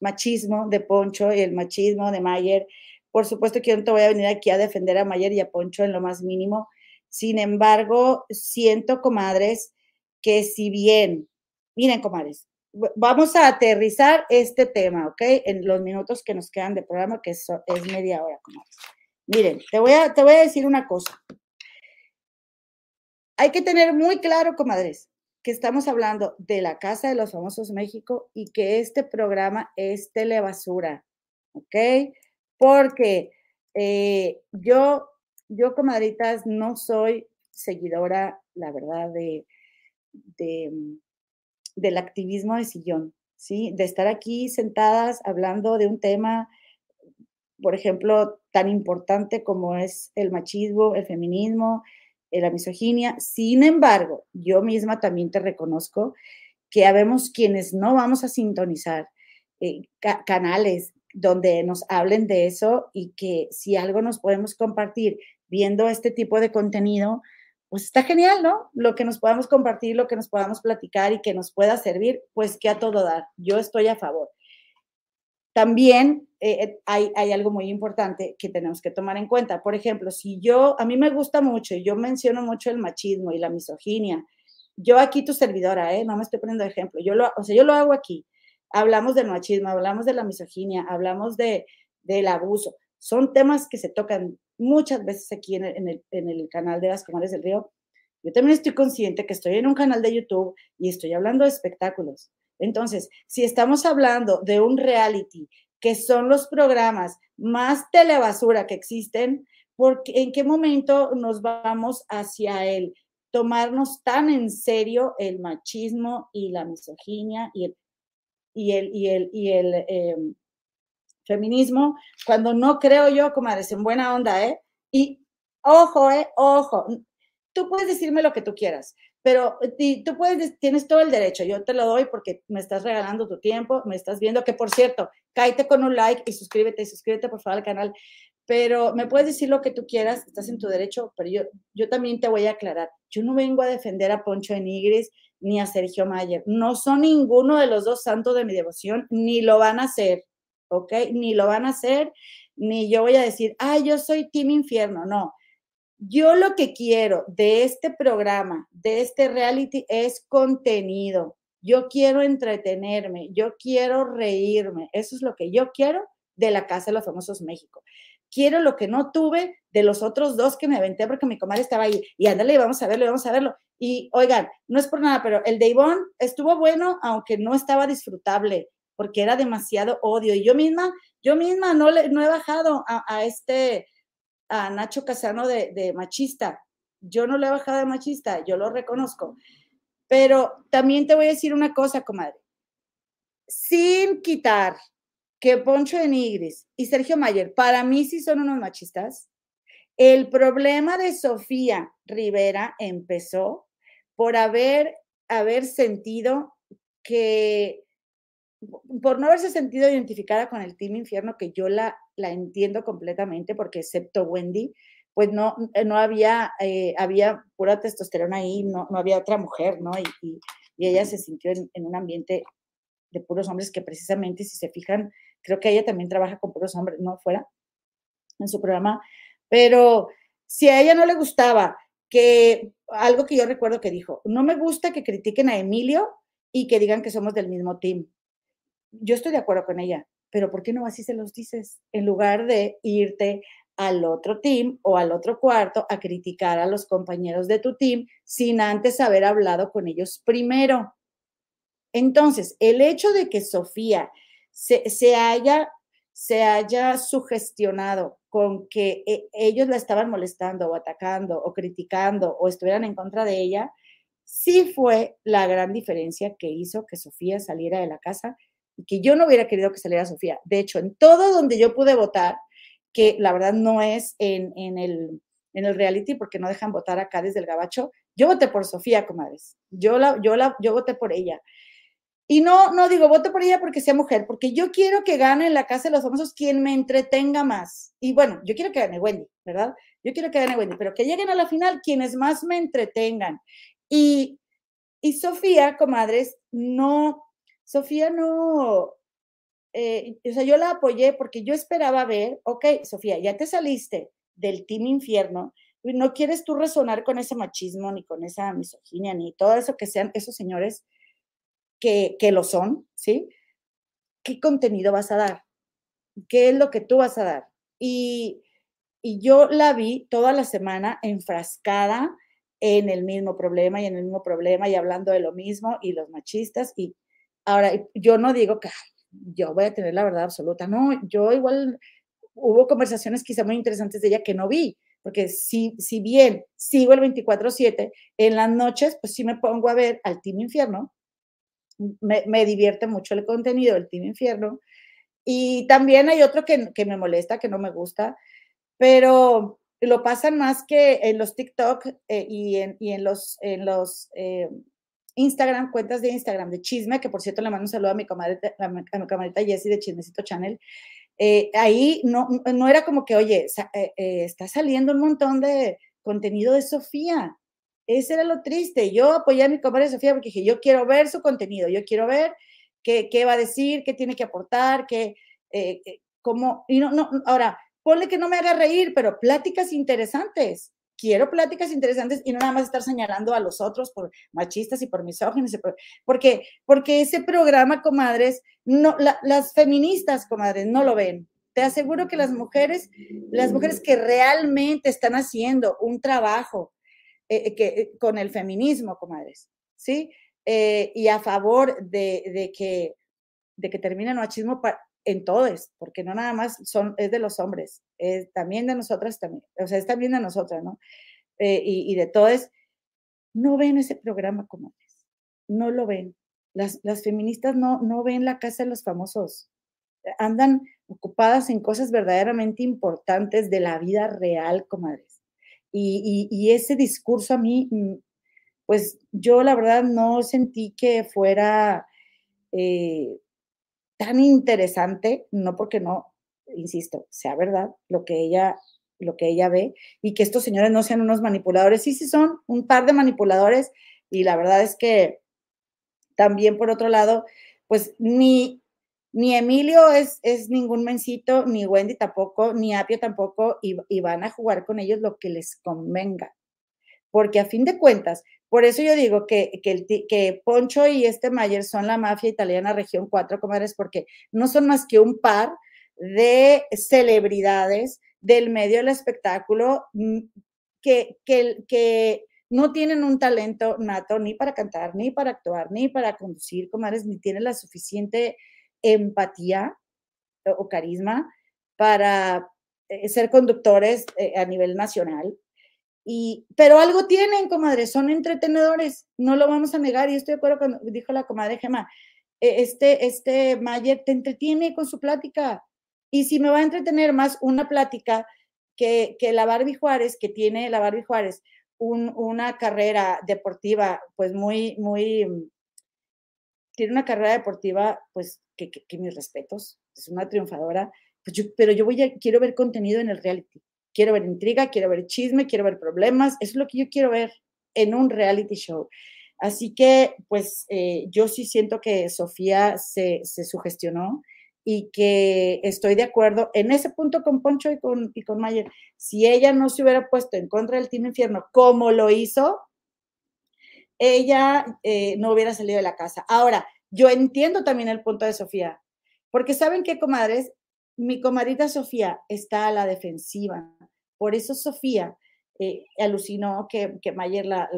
machismo de Poncho y el machismo de Mayer por supuesto que yo no te voy a venir aquí a defender a Mayer y a Poncho en lo más mínimo. Sin embargo, siento, comadres, que si bien, miren, comadres, vamos a aterrizar este tema, ¿ok? En los minutos que nos quedan de programa, que es, es media hora, comadres. Miren, te voy, a, te voy a decir una cosa. Hay que tener muy claro, comadres, que estamos hablando de la Casa de los Famosos México y que este programa es telebasura, ¿ok? Porque eh, yo, yo, comadritas, no soy seguidora, la verdad, de, de, del activismo de sillón, ¿sí? De estar aquí sentadas hablando de un tema, por ejemplo, tan importante como es el machismo, el feminismo, la misoginia. Sin embargo, yo misma también te reconozco que habemos quienes no vamos a sintonizar eh, canales donde nos hablen de eso y que si algo nos podemos compartir viendo este tipo de contenido, pues está genial, ¿no? Lo que nos podamos compartir, lo que nos podamos platicar y que nos pueda servir, pues que a todo dar. Yo estoy a favor. También eh, hay, hay, algo muy importante que tenemos que tomar en cuenta. Por ejemplo, si yo, a mí me gusta mucho y yo menciono mucho el machismo y la misoginia, yo aquí tu servidora, ¿eh? no me estoy poniendo ejemplo, yo lo, o sea, yo lo hago aquí. Hablamos del machismo, hablamos de la misoginia, hablamos de, del abuso. Son temas que se tocan muchas veces aquí en el, en el, canal de las Comadres del Río. Yo también estoy consciente que estoy en un canal de YouTube y estoy hablando de espectáculos. Entonces, si estamos hablando de un reality, que son los programas más telebasura que existen, porque ¿en qué momento nos vamos hacia el tomarnos tan en serio el machismo y la misoginia y el, y el, y el, y el em, feminismo, cuando no creo yo, comadres, en buena onda, ¿eh? Y ojo, ¿eh? Ojo, tú puedes decirme lo que tú quieras, pero tú puedes, tienes todo el derecho, yo te lo doy porque me estás regalando tu tiempo, me estás viendo, que por cierto, cállate con un like y suscríbete, suscríbete por favor al canal, pero me puedes decir lo que tú quieras, estás en tu derecho, pero yo, yo también te voy a aclarar, yo no vengo a defender a Poncho de Nigris ni a Sergio Mayer, no son ninguno de los dos santos de mi devoción, ni lo van a hacer, ¿ok? Ni lo van a hacer, ni yo voy a decir, ah, yo soy Team Infierno, no, yo lo que quiero de este programa, de este reality, es contenido. Yo quiero entretenerme, yo quiero reírme. Eso es lo que yo quiero de la Casa de los Famosos México. Quiero lo que no tuve de los otros dos que me aventé porque mi comadre estaba ahí. Y ándale, vamos a verlo, vamos a verlo. Y oigan, no es por nada, pero el de Ivonne estuvo bueno, aunque no estaba disfrutable, porque era demasiado odio. Y yo misma, yo misma no, le, no he bajado a, a este a Nacho Casano de, machista. Yo no le he bajado de machista, yo lo reconozco. Pero también te voy a decir una cosa, comadre. Sin quitar que Poncho de Nigris y Sergio Mayer, para mí sí son unos machistas, el problema de Sofía Rivera empezó por haber, haber sentido que por no haberse sentido identificada con el Team Infierno, que yo la, la entiendo completamente, porque excepto Wendy, pues no, eh, no había, eh, había pura testosterona ahí, no, no había otra mujer, ¿no? Y, ella se sintió en, un ambiente de puros hombres que precisamente, si se fijan, creo que ella también trabaja con puros hombres, ¿no? Fuera en su programa, pero si a ella no le gustaba que algo que yo recuerdo que dijo, no me gusta que critiquen a Emilio y que digan que somos del mismo team yo estoy de acuerdo con ella, pero ¿por qué no así se los dices? En lugar de irte al otro team o al otro cuarto a criticar a los compañeros de tu team sin antes haber hablado con ellos primero. Entonces, el hecho de que Sofía se, haya, se haya sugestionado con que eh, ellos la estaban molestando o atacando o criticando o estuvieran en contra de ella, sí fue la gran diferencia que hizo que Sofía saliera de la casa que yo no hubiera querido que saliera Sofía. De hecho, en todo donde yo pude votar, que la verdad no es en, el, en el reality porque no dejan votar acá desde el gabacho, yo voté por Sofía, comadres. Yo, la, yo, la, yo voté por ella. Y no, no digo, vote por ella porque sea mujer, porque yo quiero que gane en la Casa de los Famosos quien me entretenga más. Y bueno, yo quiero que gane Wendy, ¿verdad? Yo quiero que gane Wendy, pero que lleguen a la final quienes más me entretengan. Y, y Sofía, comadres, no, Sofía no, eh, o sea, yo la apoyé porque yo esperaba ver, ok, Sofía, ya te saliste del Team Infierno, no quieres tú resonar con ese machismo, ni con esa misoginia, ni todo eso que sean esos señores que, que lo son, ¿sí? ¿Qué contenido vas a dar? ¿Qué es lo que tú vas a dar? Y, y yo la vi toda la semana enfrascada en el mismo problema y en el mismo problema y hablando de lo mismo y los machistas. Y ahora, yo no digo que yo voy a tener la verdad absoluta, no, yo igual hubo conversaciones quizá muy interesantes de ella que no vi, porque si, si bien sigo el 24/7, en las noches pues sí me pongo a ver al Team Infierno, me, me divierte mucho el contenido del Team Infierno, y también hay otro que, que me molesta, que no me gusta, pero lo pasan más que en los TikTok eh, y, en, y, en, los, en los eh, Instagram, cuentas de Instagram de chisme, que por cierto le mando un saludo a mi comadre, a mi, camarita Jessie de Chismecito Channel. Eh, ahí no, no era como que, oye, está saliendo un montón de contenido de Sofía. Ese era lo triste. Yo apoyé a mi comadre Sofía porque dije, yo quiero ver su contenido, yo quiero ver qué, qué va a decir, qué tiene que aportar, qué, cómo, y no, no, ahora, ponle que no me haga reír, pero pláticas interesantes. Quiero pláticas interesantes y no nada más estar señalando a los otros por machistas y por misóginos, porque, porque ese programa, comadres, no, las feministas, comadres, no lo ven. Te aseguro que las mujeres, las mujeres que realmente están haciendo un trabajo eh, eh, que, eh, con el feminismo, comadres, ¿sí? y a favor de, que, de que termine el machismo, en todos, porque no nada más son, es de los hombres, es también de nosotras también, o sea, es también de nosotras, ¿no? Eh, y, y, de todos, no ven ese programa como es, no lo ven. Las, las feministas no, no ven la casa de los famosos, andan ocupadas en cosas verdaderamente importantes de la vida real, comadres. Y, y, y ese discurso a mí, mm, pues yo la verdad no sentí que fuera... Eh, tan interesante, no porque no, insisto, sea verdad lo que ella lo que ella ve y que estos señores no sean unos manipuladores. Sí, sí son un par de manipuladores y la verdad es que también por otro lado, pues ni, ni Emilio es, es ningún mencito, ni Wendy tampoco, ni Apio tampoco, y, y van a jugar con ellos lo que les convenga. Porque a fin de cuentas, por eso yo digo que, Poncho y este Mayer son la mafia italiana región 4, comadres, porque no son más que un par de celebridades del medio del espectáculo mm, que no tienen un talento nato ni para cantar, ni para actuar, ni para conducir, comadres, ni tienen la suficiente empatía o carisma para eh, ser conductores eh, a nivel nacional. Pero algo tienen, comadre, son entretenedores, no lo vamos a negar. Y estoy de acuerdo con dijo la comadre Gemma, e, este, este Mayer te entretiene con su plática. Y si me va a entretener más una plática que, que la Barbie Juárez, que tiene la Barbie Juárez, un, una carrera deportiva, pues muy, muy, tiene una carrera deportiva, pues que, que, mis respetos, es una triunfadora, pues pero yo voy a, quiero ver contenido en el reality quiero ver intriga, quiero ver chisme, quiero ver problemas, eso es lo que yo quiero ver en un reality show. Así que, pues, eh, yo sí siento que Sofía se, se, sugestionó y que estoy de acuerdo en ese punto con Poncho y con, y con Mayer. Si ella no se hubiera puesto en contra del Team Infierno como lo hizo, ella eh, no hubiera salido de la casa. Ahora, yo entiendo también el punto de Sofía, porque saben qué, comadres, mi comadita Sofía está a la defensiva. Por eso Sofía eh, alucinó que, que Mayer la,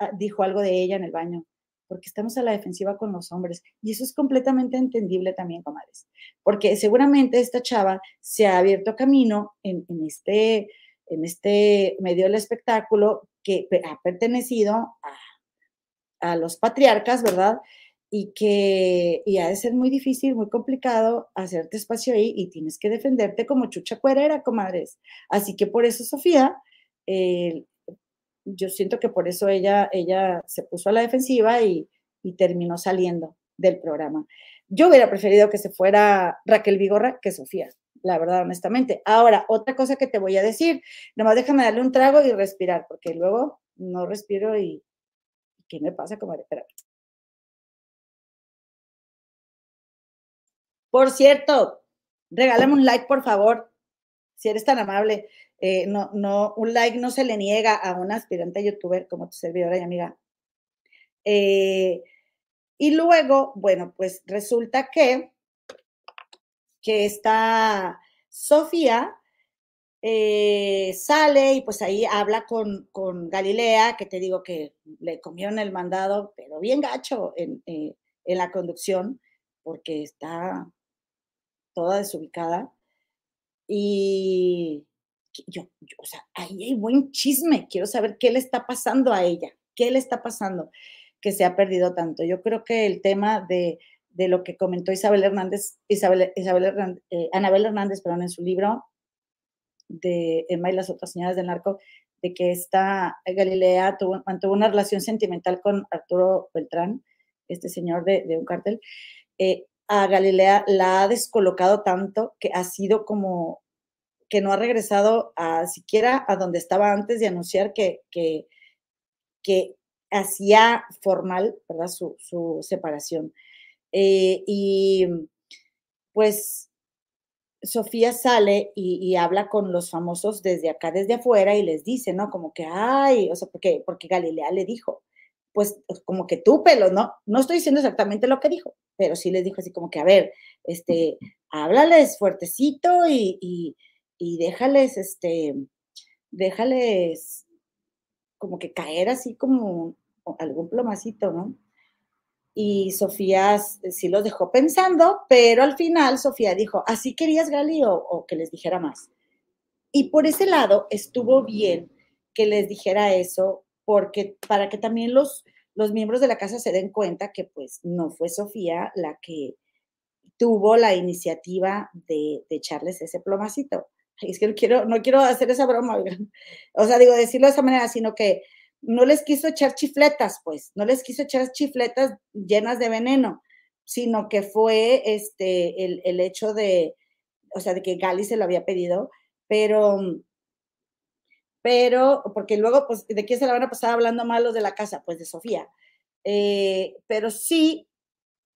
ah, dijo algo de ella en el baño, porque estamos a la defensiva con los hombres. Y eso es completamente entendible también, comadres, porque seguramente esta chava se ha abierto camino en, en este, en este medio del espectáculo que ha pertenecido a, a los patriarcas, ¿verdad? Y que y ha de ser muy difícil, muy complicado hacerte espacio ahí y tienes que defenderte como chucha cuerera, comadres. Así que por eso, Sofía, eh, yo siento que por eso ella, ella se puso a la defensiva y, y, terminó saliendo del programa. Yo hubiera preferido que se fuera Raquel Vigorra que Sofía, la verdad, honestamente. Ahora, otra cosa que te voy a decir, nomás déjame darle un trago y respirar, porque luego no respiro y ¿qué me pasa, comadre? Espera. Por cierto, regálame un like, por favor, si eres tan amable. Eh, no, no, un like no se le niega a una aspirante youtuber como tu servidora y amiga. Eh, Y luego, bueno, pues resulta que, que está Sofía eh, sale y pues ahí habla con, con, Galilea, que te digo que le comieron el mandado, pero bien gacho en, en la conducción, porque está toda desubicada. Y yo, o sea, ahí hay buen chisme, quiero saber qué le está pasando a ella, qué le está pasando que se ha perdido tanto. Yo creo que el tema de, de lo que comentó Isabel Hernández, Isabel, Isabel Hernández, eh, Anabel Hernández, perdón, en su libro, de Emma y las otras señoras del narco, de que esta Galilea tuvo, mantuvo una relación sentimental con Arturo Beltrán, este señor de, un cártel, eh, a Galilea la ha descolocado tanto que ha sido como que no ha regresado a siquiera a donde estaba antes de anunciar que, que, hacía formal ¿verdad? Su, su separación. Eh, y pues Sofía sale y, habla con los famosos desde acá, desde afuera, y les dice, ¿no? Como que, ay, o sea, porque, porque Galilea le dijo, pues como que tú, pelo, ¿no? No estoy diciendo exactamente lo que dijo, pero sí les dijo así como que, a ver, este, háblales fuertecito y, y, y déjales, este, déjales como que caer así como algún plomacito, ¿no? Y Sofía sí los dejó pensando, pero al final Sofía dijo, ¿así querías Gali o, que les dijera más? Y por ese lado estuvo bien que les dijera eso, porque para que también los, los miembros de la casa se den cuenta que pues no fue Sofía la que tuvo la iniciativa de, echarles ese plomacito. Es que no quiero, no quiero hacer esa broma, o sea, digo, decirlo de esa manera, sino que no les quiso echar chifletas, pues, no les quiso echar chifletas llenas de veneno, sino que fue este, el, hecho de, o sea, de que Gali se lo había pedido, pero, pero, porque luego, pues, ¿de quién se la van a pasar hablando mal los de la casa? Pues de Sofía. Eh, pero sí,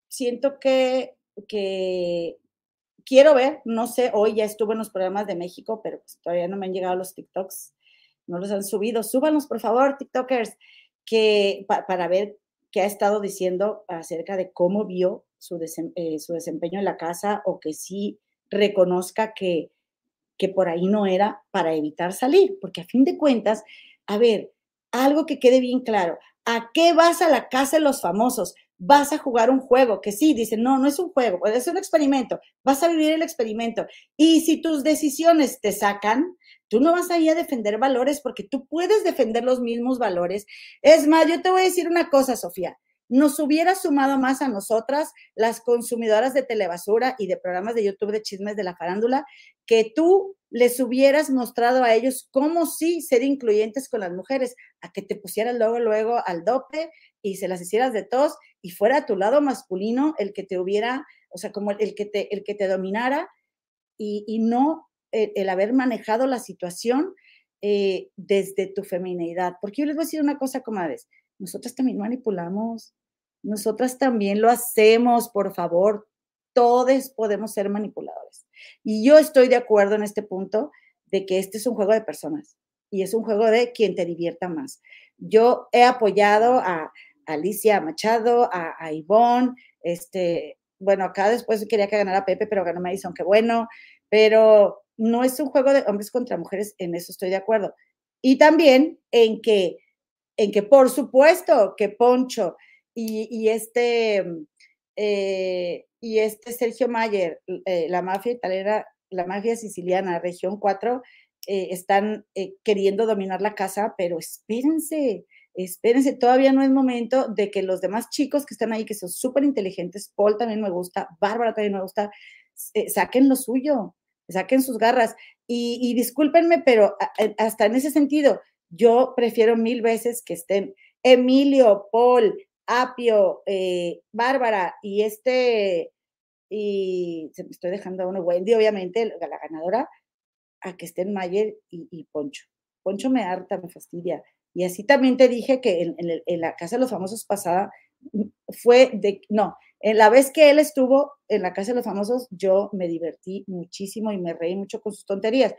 siento que, que quiero ver, no sé, hoy ya estuve en los programas de México, pero pues, todavía no me han llegado los TikToks no los han subido, súbanos por favor, TikTokers, que, para ver qué ha estado diciendo acerca de cómo vio su, eh, su desempeño en la casa o que sí reconozca que, que por ahí no era para evitar salir, porque a fin de cuentas, a ver, algo que quede bien claro, ¿a qué vas a la casa de los famosos? Vas a jugar un juego, que sí, dicen, no, no es un juego, es un experimento, vas a vivir el experimento. Y si tus decisiones te sacan, Tú no vas ahí a defender valores porque tú puedes defender los mismos valores. Es más, yo te voy a decir una cosa, Sofía. Nos hubiera sumado más a nosotras, las consumidoras de telebasura y de programas de YouTube de chismes de la farándula, que tú les hubieras mostrado a ellos cómo sí ser incluyentes con las mujeres, a que te pusieras luego, luego al dope y se las hicieras de tos y fuera a tu lado masculino el que te hubiera, o sea, como el que te, el que te dominara y, no el, haber manejado la situación eh, desde tu feminidad. Porque yo les voy a decir una cosa, comadres, nosotras también manipulamos, nosotras también lo hacemos, por favor, todos podemos ser manipuladores. Y yo estoy de acuerdo en este punto de que este es un juego de personas y es un juego de quien te divierta más. Yo he apoyado a, Alicia Machado, a, a Ivonne, este, bueno, acá después quería que ganara Pepe, pero ganó Madison, qué bueno, pero no es un juego de hombres contra mujeres, en eso estoy de acuerdo. Y también en que, en que por supuesto que Poncho y, este, eh, y este Sergio Mayer, eh, la mafia italiana, la mafia siciliana, región 4, eh, están queriendo dominar la casa, pero espérense, espérense, todavía no es momento de que los demás chicos que están ahí, que son súper inteligentes, Paul también me gusta, Bárbara también me gusta, saquen lo suyo, saquen sus garras. Y, discúlpenme, pero hasta en ese sentido, yo prefiero mil veces que estén Emilio, Paul, Apio, eh, Bárbara y este, y se me estoy dejando a uno, Wendy, obviamente, la ganadora, a que estén Mayer y, Poncho. Poncho me harta, me fastidia. Y así también te dije que en, en la Casa de los Famosos pasada fue de, no, en la vez que él estuvo en la Casa de los Famosos, yo me divertí muchísimo y me reí mucho con sus tonterías.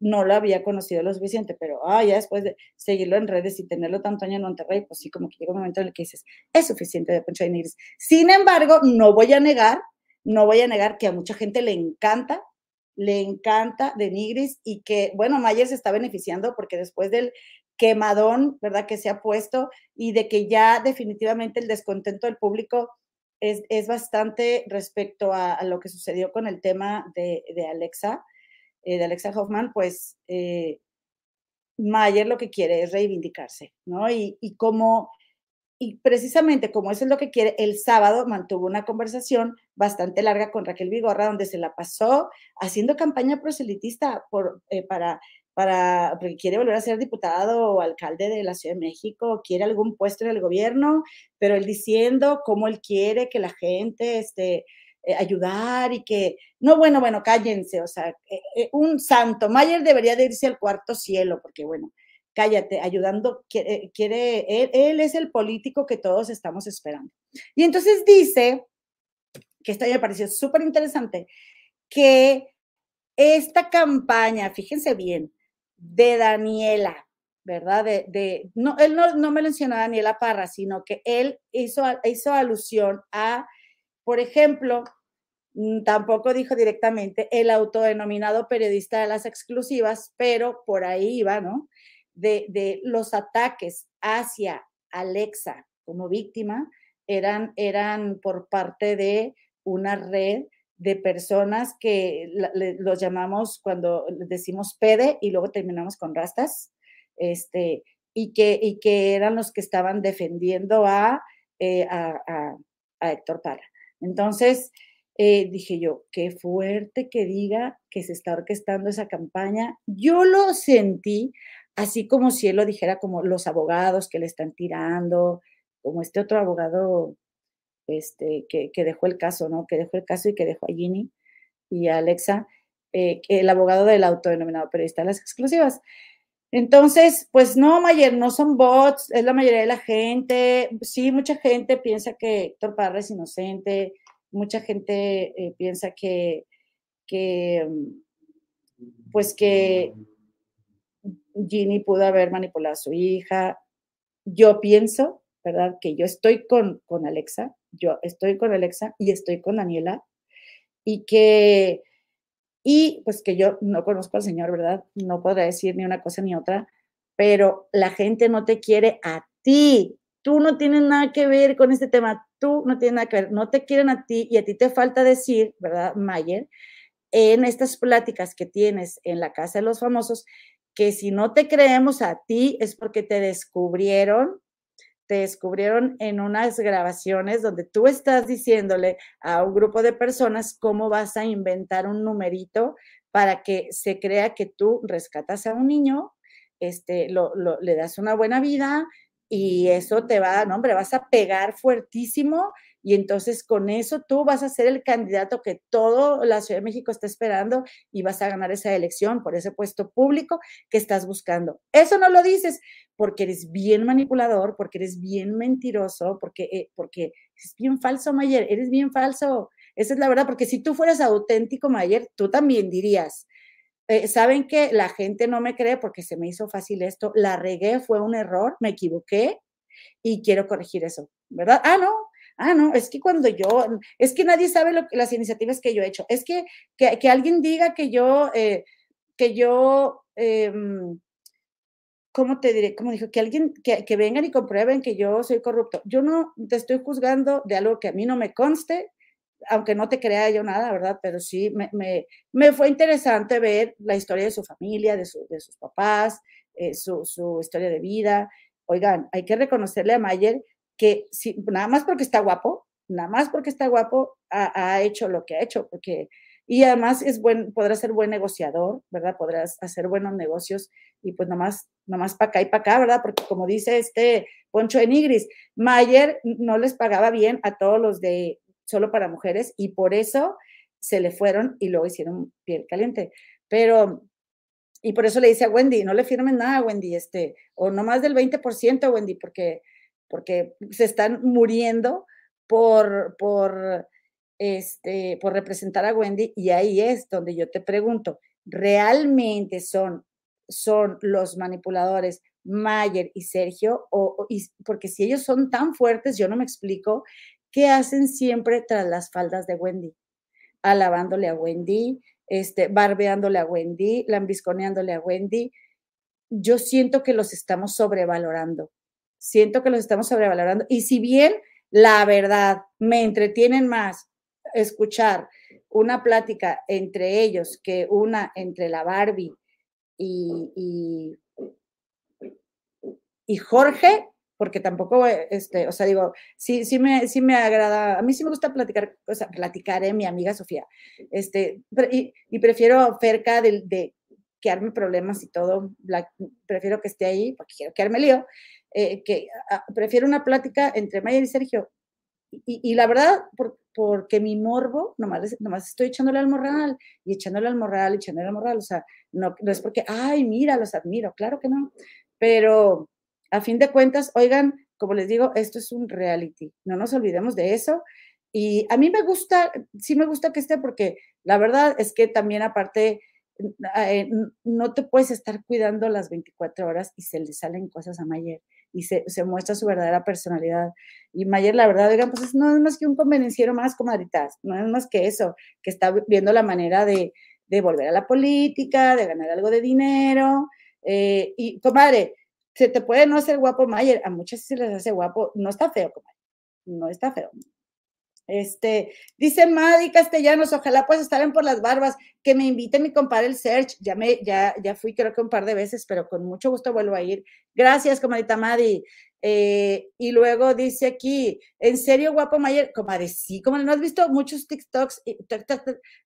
No lo había conocido lo suficiente, pero ah, ya después de seguirlo en redes y tenerlo tanto año en Monterrey, pues sí, como que llega un momento en el que dices, es suficiente de Poncho de Nigris. Sin embargo, no voy a negar, no voy a negar que a mucha gente le encanta, le encanta de Nigris y que, bueno, Mayer se está beneficiando porque después del quemadón, ¿verdad?, que se ha puesto y de que ya definitivamente el descontento del público es, es bastante respecto a, a, lo que sucedió con el tema de, de Alexa eh, de Alexa Hoffman, pues eh, Mayer lo que quiere es reivindicarse, ¿no? Y, y como, y precisamente como eso es lo que quiere, el sábado mantuvo una conversación bastante larga con Raquel Vigorra, donde se la pasó haciendo campaña proselitista por, eh, para, para, porque quiere volver a ser diputado o alcalde de la Ciudad de México, quiere algún puesto en el gobierno, pero él diciendo cómo él quiere que la gente, este, eh, ayudar y que, no, bueno, bueno, cállense, o sea, eh, eh, un santo, Mayer debería de irse al cuarto cielo, porque bueno, cállate, ayudando, quiere, él, es el político que todos estamos esperando. Y entonces dice, que esto me pareció súper interesante, que esta campaña, fíjense bien, de Daniela, ¿verdad? De, de no, él no, no me mencionó a Daniela Parra, sino que él hizo, hizo alusión a por ejemplo, mm, tampoco dijo directamente el autodenominado periodista de las exclusivas, pero por ahí iba, ¿no? De, los ataques hacia Alexa como víctima eran, eran por parte de una red de personas que los llamamos cuando decimos pede y luego terminamos con rastas, este, y, que, y que eran los que estaban defendiendo a, eh, a, a Héctor Parra. Entonces, eh, dije yo, qué fuerte que diga que se está orquestando esa campaña. Yo lo sentí así como si él lo dijera como los abogados que le están tirando, como este otro abogado este, que, dejó el caso, ¿no? Que dejó el caso y que dejó a Ginny y a Alexa, eh, el abogado del autodenominado periodista de las exclusivas. Entonces, pues no, Mayer, no son bots, es la mayoría de la gente. Sí, mucha gente piensa que Héctor Parra es inocente, mucha gente eh, piensa que, que, pues que Ginny pudo haber manipulado a su hija. Yo pienso, ¿verdad? Que yo estoy con, con Alexa, yo estoy con Alexa y estoy con Daniela y que y pues que yo no conozco al Señor, ¿verdad? No podré decir ni una cosa ni otra, pero la gente no te quiere a ti. Tú no tienes nada que ver con este tema, tú no tienes nada que ver, no te quieren a ti y a ti te falta decir, ¿verdad, Mayer? En estas pláticas que tienes en la casa de los famosos, que si no te creemos a ti es porque te descubrieron te descubrieron en unas grabaciones donde tú estás diciéndole a un grupo de personas cómo vas a inventar un numerito para que se crea que tú rescatas a un niño, este, le das una buena vida y eso te va, no, hombre, vas a pegar fuertísimo y entonces con eso tú vas a ser el candidato que todo la Ciudad de México está esperando y vas a ganar esa elección por ese puesto público que estás buscando. Eso no lo dices porque eres bien manipulador, porque eres bien mentiroso, porque, eh, porque es bien falso, Mayer, eres bien falso. Esa es la verdad, porque si tú fueras auténtico, Mayer, tú también dirías, eh, saben que la gente no me cree porque se me hizo fácil esto, la regué, fue un error, me equivoqué y quiero corregir eso, ¿verdad? Ah, no, ah, no, es que cuando yo, es que nadie sabe lo, las iniciativas que yo he hecho, es que que, alguien diga que yo, eh, que yo, eh, ¿cómo te diré? Como dijo, que alguien, que, que, vengan y comprueben que yo soy corrupto. Yo no te estoy juzgando de algo que a mí no me conste, aunque no te crea yo nada, ¿verdad? Pero sí, me, me, me fue interesante ver la historia de su familia, de, su, de sus papás, eh, su, su historia de vida. Oigan, hay que reconocerle a Mayer que nada más porque está guapo, nada más porque está guapo, ha, hecho lo que ha hecho, porque, y además es buen, podrá ser buen negociador, ¿verdad? Podrás hacer buenos negocios y pues nada más, nada más para acá y para acá, ¿verdad? Porque como dice este Poncho de Nigris, Mayer no les pagaba bien a todos los de solo para mujeres y por eso se le fueron y luego hicieron piel caliente. Pero, y por eso le dice a Wendy, no le firmen nada, Wendy, este, o no más del 20%, Wendy, porque porque se están muriendo por, por, este, por representar a Wendy y ahí es donde yo te pregunto, realmente son, son los manipuladores Mayer y Sergio, o, porque si ellos son tan fuertes, yo no me explico qué hacen siempre tras las faldas de Wendy, alabándole a Wendy, este, barbeándole a Wendy, lambisconeándole a Wendy. Yo siento que los estamos sobrevalorando, siento que los estamos sobrevalorando. Y si bien la verdad me entretienen más escuchar una plática entre ellos que una entre la Barbie y, y, Jorge, porque tampoco, este, o sea, digo, sí, sí me, sí me agrada, a mí sí me gusta platicar, o sea, platicar, eh, mi amiga Sofía, este, y, prefiero cerca de, de quedarme problemas y todo, prefiero que esté ahí, porque quiero quedarme lío, eh, que prefiero una plática entre Mayer y Sergio. Y, la verdad, porque mi morbo, nomás, nomás estoy echándole al morral y echándole al morral y echándole al morral. O sea, no, no es porque, ay, mira, los admiro, claro que no. Pero a fin de cuentas, oigan, como les digo, esto es un reality. No nos olvidemos de eso. Y a mí me gusta, sí me gusta que esté porque la verdad es que también aparte eh, no te puedes estar cuidando las 24 horas y se le salen cosas a Mayer y se, muestra su verdadera personalidad. Y Mayer, la verdad, oigan, pues no es más que un convenenciero más, comadritas, no es más que eso, que está viendo la manera de, volver a la política, de ganar algo de dinero. Eh, y, comadre, se te puede no hacer guapo Mayer, a muchas se les hace guapo, no está feo, comadre, no está feo. Este, dice Madi Castellanos, ojalá pues estar por las barbas, que me invite mi compadre el Search, ya me, ya, ya fui creo que un par de veces, pero con mucho gusto vuelvo a ir. Gracias, comadita Madi. Eh, y luego dice aquí, ¿en serio, guapo Mayer? Comadre, sí, como no has visto muchos TikToks,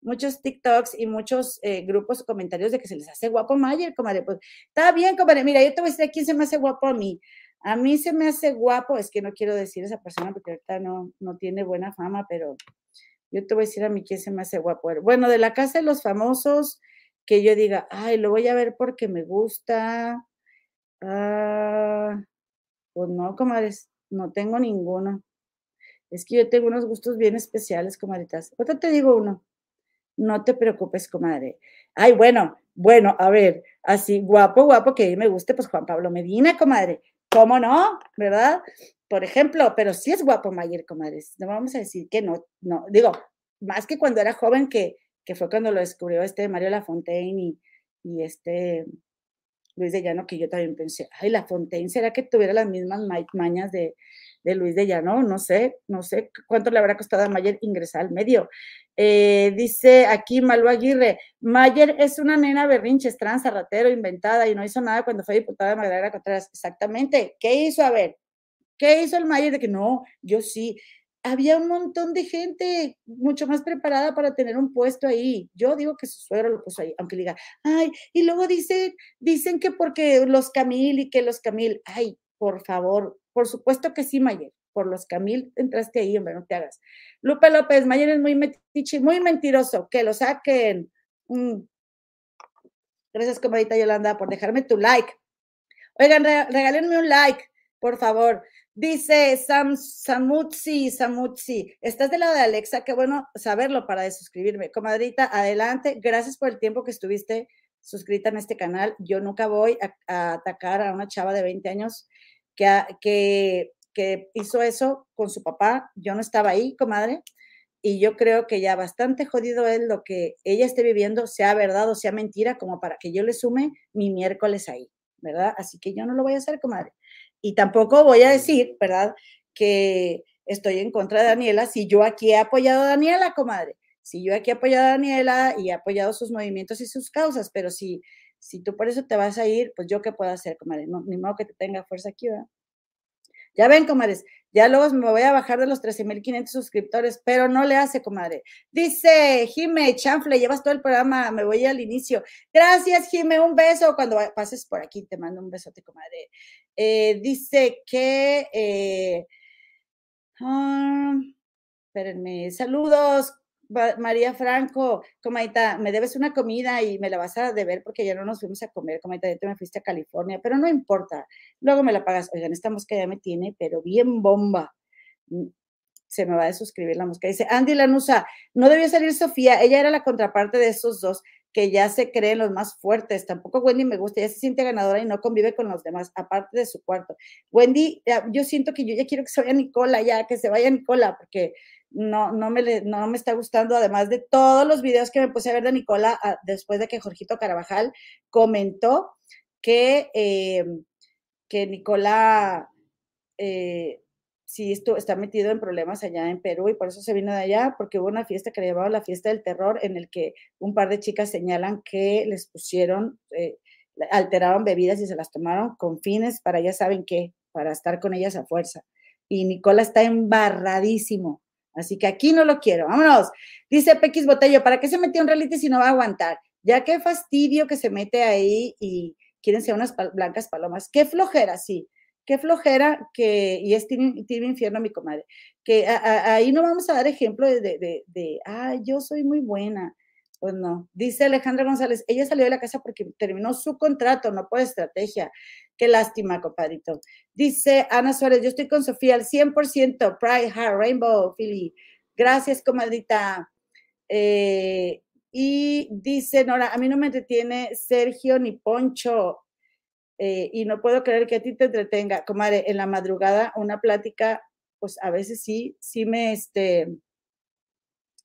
muchos TikToks y muchos eh, grupos comentarios de que se les hace guapo Mayer, comadre. Pues está bien, comadre, mira, yo te voy a decir a quién se me hace guapo a mí. A mí se me hace guapo, es que no quiero decir esa persona porque ahorita no, no tiene buena fama, pero yo te voy a decir a mí quién se me hace guapo. Bueno, de la casa de los famosos, que yo diga, ay, lo voy a ver porque me gusta. Ah, pues no, comadres, no tengo ninguno. Es que yo tengo unos gustos bien especiales, comadritas. Ahorita te digo uno. No te preocupes, comadre. Ay, bueno, bueno, a ver, así guapo, guapo, que me guste, pues Juan Pablo Medina, comadre. ¿Cómo no? ¿Verdad? Por ejemplo, pero sí es guapo Mayer, comadres. No vamos a decir que no, no. Digo, más que cuando era joven, que, que fue cuando lo descubrió este Mario Lafontaine y, y este Luis de Llano, que yo también pensé, ay, Lafontaine, ¿será que tuviera las mismas mañas de, de Luis de Llano? No sé, no sé cuánto le habrá costado a Mayer ingresar al medio. Eh, dice aquí Malu Aguirre, Mayer es una nena berrinche, trans, ratero, inventada y no hizo nada cuando fue diputada de Magdalena Contreras. Exactamente. ¿Qué hizo? A ver, ¿qué hizo el Mayer de que no? Yo sí. Había un montón de gente mucho más preparada para tener un puesto ahí. Yo digo que su suegro lo puso ahí, aunque diga, ay, y luego dicen, dicen que porque los Camil y que los Camil, ay, por favor, por supuesto que sí, Mayer por los Camil entraste ahí, hombre, no te hagas. Lupe López, Mayer es muy metiche, muy mentiroso, que lo saquen. Mm. Gracias, comadita Yolanda, por dejarme tu like. Oigan, regálenme un like, por favor. Dice Sam, Samutzi, Samutzi, estás de lado de Alexa, qué bueno saberlo para suscribirme. Comadrita, adelante, gracias por el tiempo que estuviste suscrita en este canal. Yo nunca voy a, atacar a una chava de 20 años que, hizo eso con su papá. Yo no estaba ahí, comadre, y yo creo que ya bastante jodido es lo que ella esté viviendo, sea verdad o sea mentira, como para que yo le sume mi miércoles ahí, ¿verdad? Así que yo no lo voy a hacer, comadre. Y tampoco voy a decir, ¿verdad? Que estoy en contra de Daniela si yo aquí he apoyado a Daniela, comadre. Si yo aquí he apoyado a Daniela y he apoyado sus movimientos y sus causas, pero si, si tú por eso te vas a ir, pues yo qué puedo hacer, comadre. No, ni modo que te tenga fuerza aquí, ¿verdad? Ya ven, comadres, ya luego me voy a bajar de los 13.500 suscriptores, pero no le hace, comadre. Dice Jime, chanfle, llevas todo el programa, me voy al inicio. Gracias, Jime, un beso. Cuando pases por aquí, te mando un besote, comadre. Eh, dice que... Eh, ah, espérenme, saludos, María Franco, comadita, me debes una comida y me la vas a deber porque ya no nos fuimos a comer, comadita, ya te me fuiste a California, pero no importa, luego me la pagas. Oigan, esta mosca ya me tiene, pero bien bomba. Mm, se me va a suscribir la mosca. Dice, Andy Lanusa, no debió salir Sofía, ella era la contraparte de esos dos. que ya se creen los más fuertes. Tampoco Wendy me gusta, ya se siente ganadora y no convive con los demás, aparte de su cuarto. Wendy, yo siento que yo ya quiero que se vaya Nicola, ya que se vaya Nicola, porque no, no, me, no me está gustando, además de todos los videos que me puse a ver de Nicola ah, después de que Jorgito Carabajal comentó que, eh, que Nicola eh, sí esto, está metido en problemas allá en Perú y por eso se vino de allá, porque hubo una fiesta que le llamaba la fiesta del terror en el que un par de chicas señalan que les pusieron, eh, alteraban bebidas y se las tomaron con fines para ya saben qué, para estar con ellas a fuerza. Y Nicola está embarradísimo Así que aquí no lo quiero. Vámonos. Dice Pequis Botello, ¿para qué se metió en reality si no va a aguantar? Ya qué fastidio que se mete ahí y quieren ser unas blancas palomas. Qué flojera, sí. Qué flojera que, y es tibio infierno mi comadre, que ahí no vamos a dar ejemplo de, de, de, ah, yo soy muy buena. Pues no. Dice Alejandra González, ella salió de la casa porque terminó su contrato, no por estrategia. Qué lástima, compadrito. Dice Ana Suárez, yo estoy con Sofía al 100%, Pride Heart Rainbow, Philly. Gracias, comadrita. Eh, y dice Nora, a mí no me entretiene Sergio ni Poncho. Eh, y no puedo creer que a ti te entretenga. Comadre, en la madrugada, una plática, pues a veces sí, sí me, este,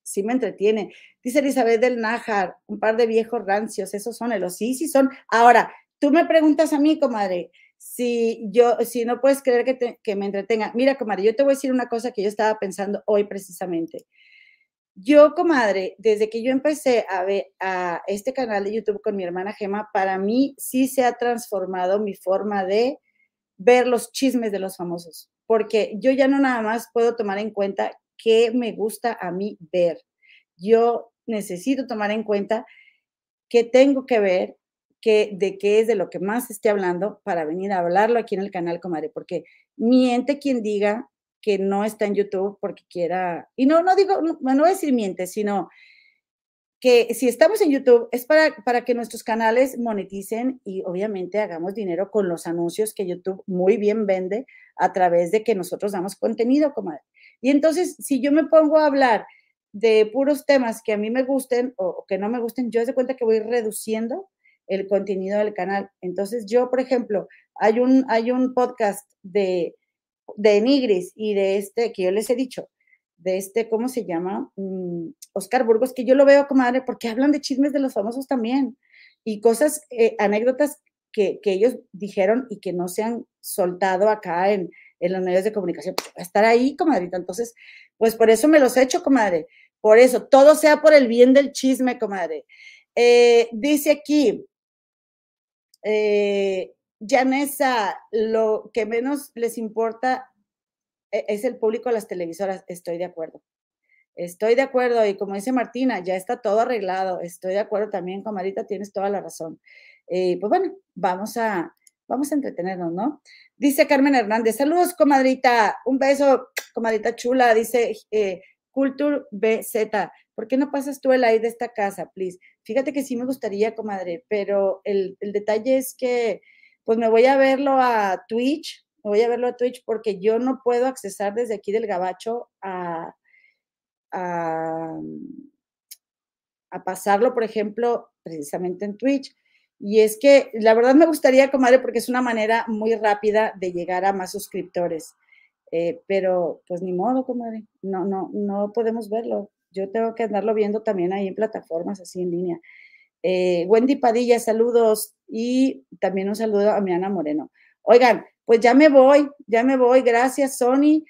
sí me entretiene. Dice Elizabeth del Nájar, un par de viejos rancios, esos son los sí, sí son. Ahora, tú me preguntas a mí, comadre, si yo, si no puedes creer que, que me entretenga. Mira, comadre, yo te voy a decir una cosa que yo estaba pensando hoy precisamente. Yo, comadre, desde que yo empecé a ver a este canal de YouTube con mi hermana Gema, para mí sí se ha transformado mi forma de ver los chismes de los famosos, porque yo ya no nada más puedo tomar en cuenta qué me gusta a mí ver. Yo necesito tomar en cuenta qué tengo que ver, qué, de qué es de lo que más esté hablando para venir a hablarlo aquí en el canal, comadre, porque miente quien diga que no está en YouTube porque quiera, y no, no digo, no, no voy a decir miente, sino que si estamos en YouTube es para, para que nuestros canales moneticen y obviamente hagamos dinero con los anuncios que YouTube muy bien vende a través de que nosotros damos contenido, comadre. Y entonces, si yo me pongo a hablar de puros temas que a mí me gusten o, que no me gusten, yo de cuenta que voy reduciendo el contenido del canal. Entonces, yo, por ejemplo, hay un, hay un podcast de, de Nigris y de este, que yo les he dicho, de este, ¿cómo se llama? Mm, Oscar Burgos, que yo lo veo, comadre, porque hablan de chismes de los famosos también y cosas, eh, anécdotas que, que, ellos dijeron y que no se han soltado acá en, en los medios de comunicación, pues, estar ahí, comadrita. Entonces, pues por eso me los echo, comadre. Por eso, todo sea por el bien del chisme, comadre. Eh, dice aquí, eh, lo que menos les importa e, es el público de las televisoras. Estoy de acuerdo. Estoy de acuerdo. Y como dice Martina, ya está todo arreglado. Estoy de acuerdo también, comadrita, tienes toda la razón. Eh, pues bueno, vamos a, vamos a entretenernos, ¿no? Dice Carmen Hernández, saludos, comadrita, un beso, comadrita chula, dice eh, Culture BZ, ¿por qué no pasas tú el aire de esta casa, please? Fíjate que sí me gustaría, comadre, pero el, detalle es que, pues me voy a verlo a Twitch, me voy a verlo a Twitch porque yo no puedo accesar desde aquí del Gabacho a, a, a pasarlo, por ejemplo, precisamente en Twitch. Y es que la verdad me gustaría, comadre, porque es una manera muy rápida de llegar a más suscriptores. Eh, pero pues ni modo, comadre, no, no, no podemos verlo. Yo tengo que andarlo viendo también ahí en plataformas así en línea. Eh, Wendy Padilla, saludos y también un saludo a mi Ana Moreno. Oigan, pues ya me voy, ya me voy, gracias Sony.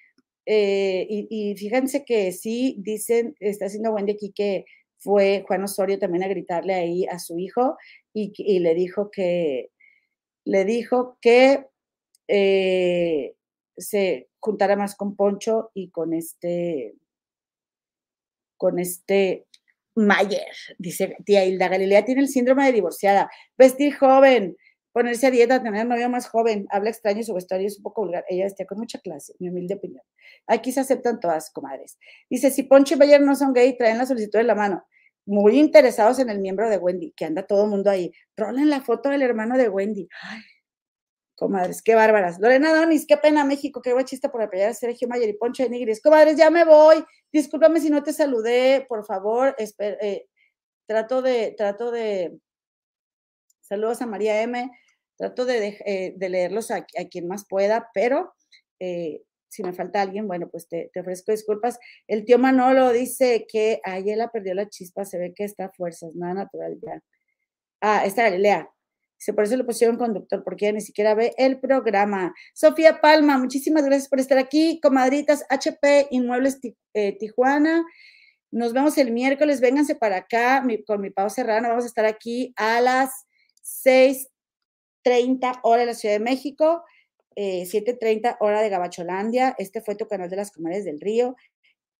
Eh, y, fíjense que sí, dicen, está haciendo Wendy aquí que fue Juan Osorio también a gritarle ahí a su hijo y, le dijo que, le dijo que eh, se juntara más con Poncho y con este, con este Mayer, dice tía Hilda Galilea, tiene el síndrome de divorciada, vestir joven, ponerse a dieta, tener novio más joven, habla extraño, su vestuario es un poco vulgar, ella está con mucha clase, mi humilde opinión. Aquí se aceptan todas, comadres. Dice, si Poncho y Mayer no son gay, traen la solicitud en la mano muy interesados en el miembro de Wendy, que anda todo el mundo ahí. Rolen la foto del hermano de Wendy. Ay, comadres, qué bárbaras. Lorena Donis, qué pena México, qué chiste por apoyar a Sergio Mayer y Poncho de Nigris. Comadres, ya me voy. Discúlpame si no te saludé, por favor. Eh, trato de, trato de, saludos a María M, trato de, eh, de leerlos a, a, quien más pueda, pero eh, si me falta alguien, bueno, pues te, te, ofrezco disculpas. El tío Manolo dice que Ayela perdió la chispa, se ve que está a fuerzas, nada natural ya. Ah, está Galilea. Dice, por eso le pusieron conductor, porque ella ni siquiera ve el programa. Sofía Palma, muchísimas gracias por estar aquí. Comadritas, HP Inmuebles eh, Tijuana. Nos vemos el miércoles, vénganse para acá mi, con mi Pau Serrano. Vamos a estar aquí a las 6:30 hora de la Ciudad de México, eh, 7:30 hora de Gabacholandia. Este fue tu canal de las Comadres del Río.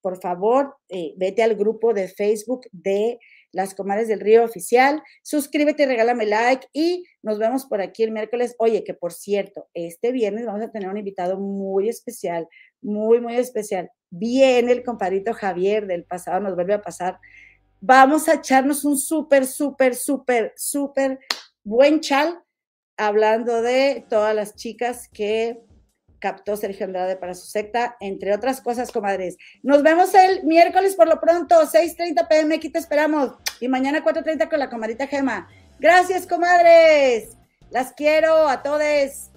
Por favor, eh, vete al grupo de Facebook de las Comadres del Río Oficial. Suscríbete, regálame like y nos vemos por aquí el miércoles. Oye, que por cierto, este viernes vamos a tener un invitado muy especial, muy, muy especial. Viene el compadrito Javier del pasado, nos vuelve a pasar. Vamos a echarnos un súper, súper, súper, súper buen chal hablando de todas las chicas que captó Sergio Andrade para su secta, entre otras cosas, comadres. Nos vemos el miércoles por lo pronto, 6.30 pm, aquí te esperamos. Y mañana 4.30 con la comadita Gema. Gracias, comadres. Las quiero a todos.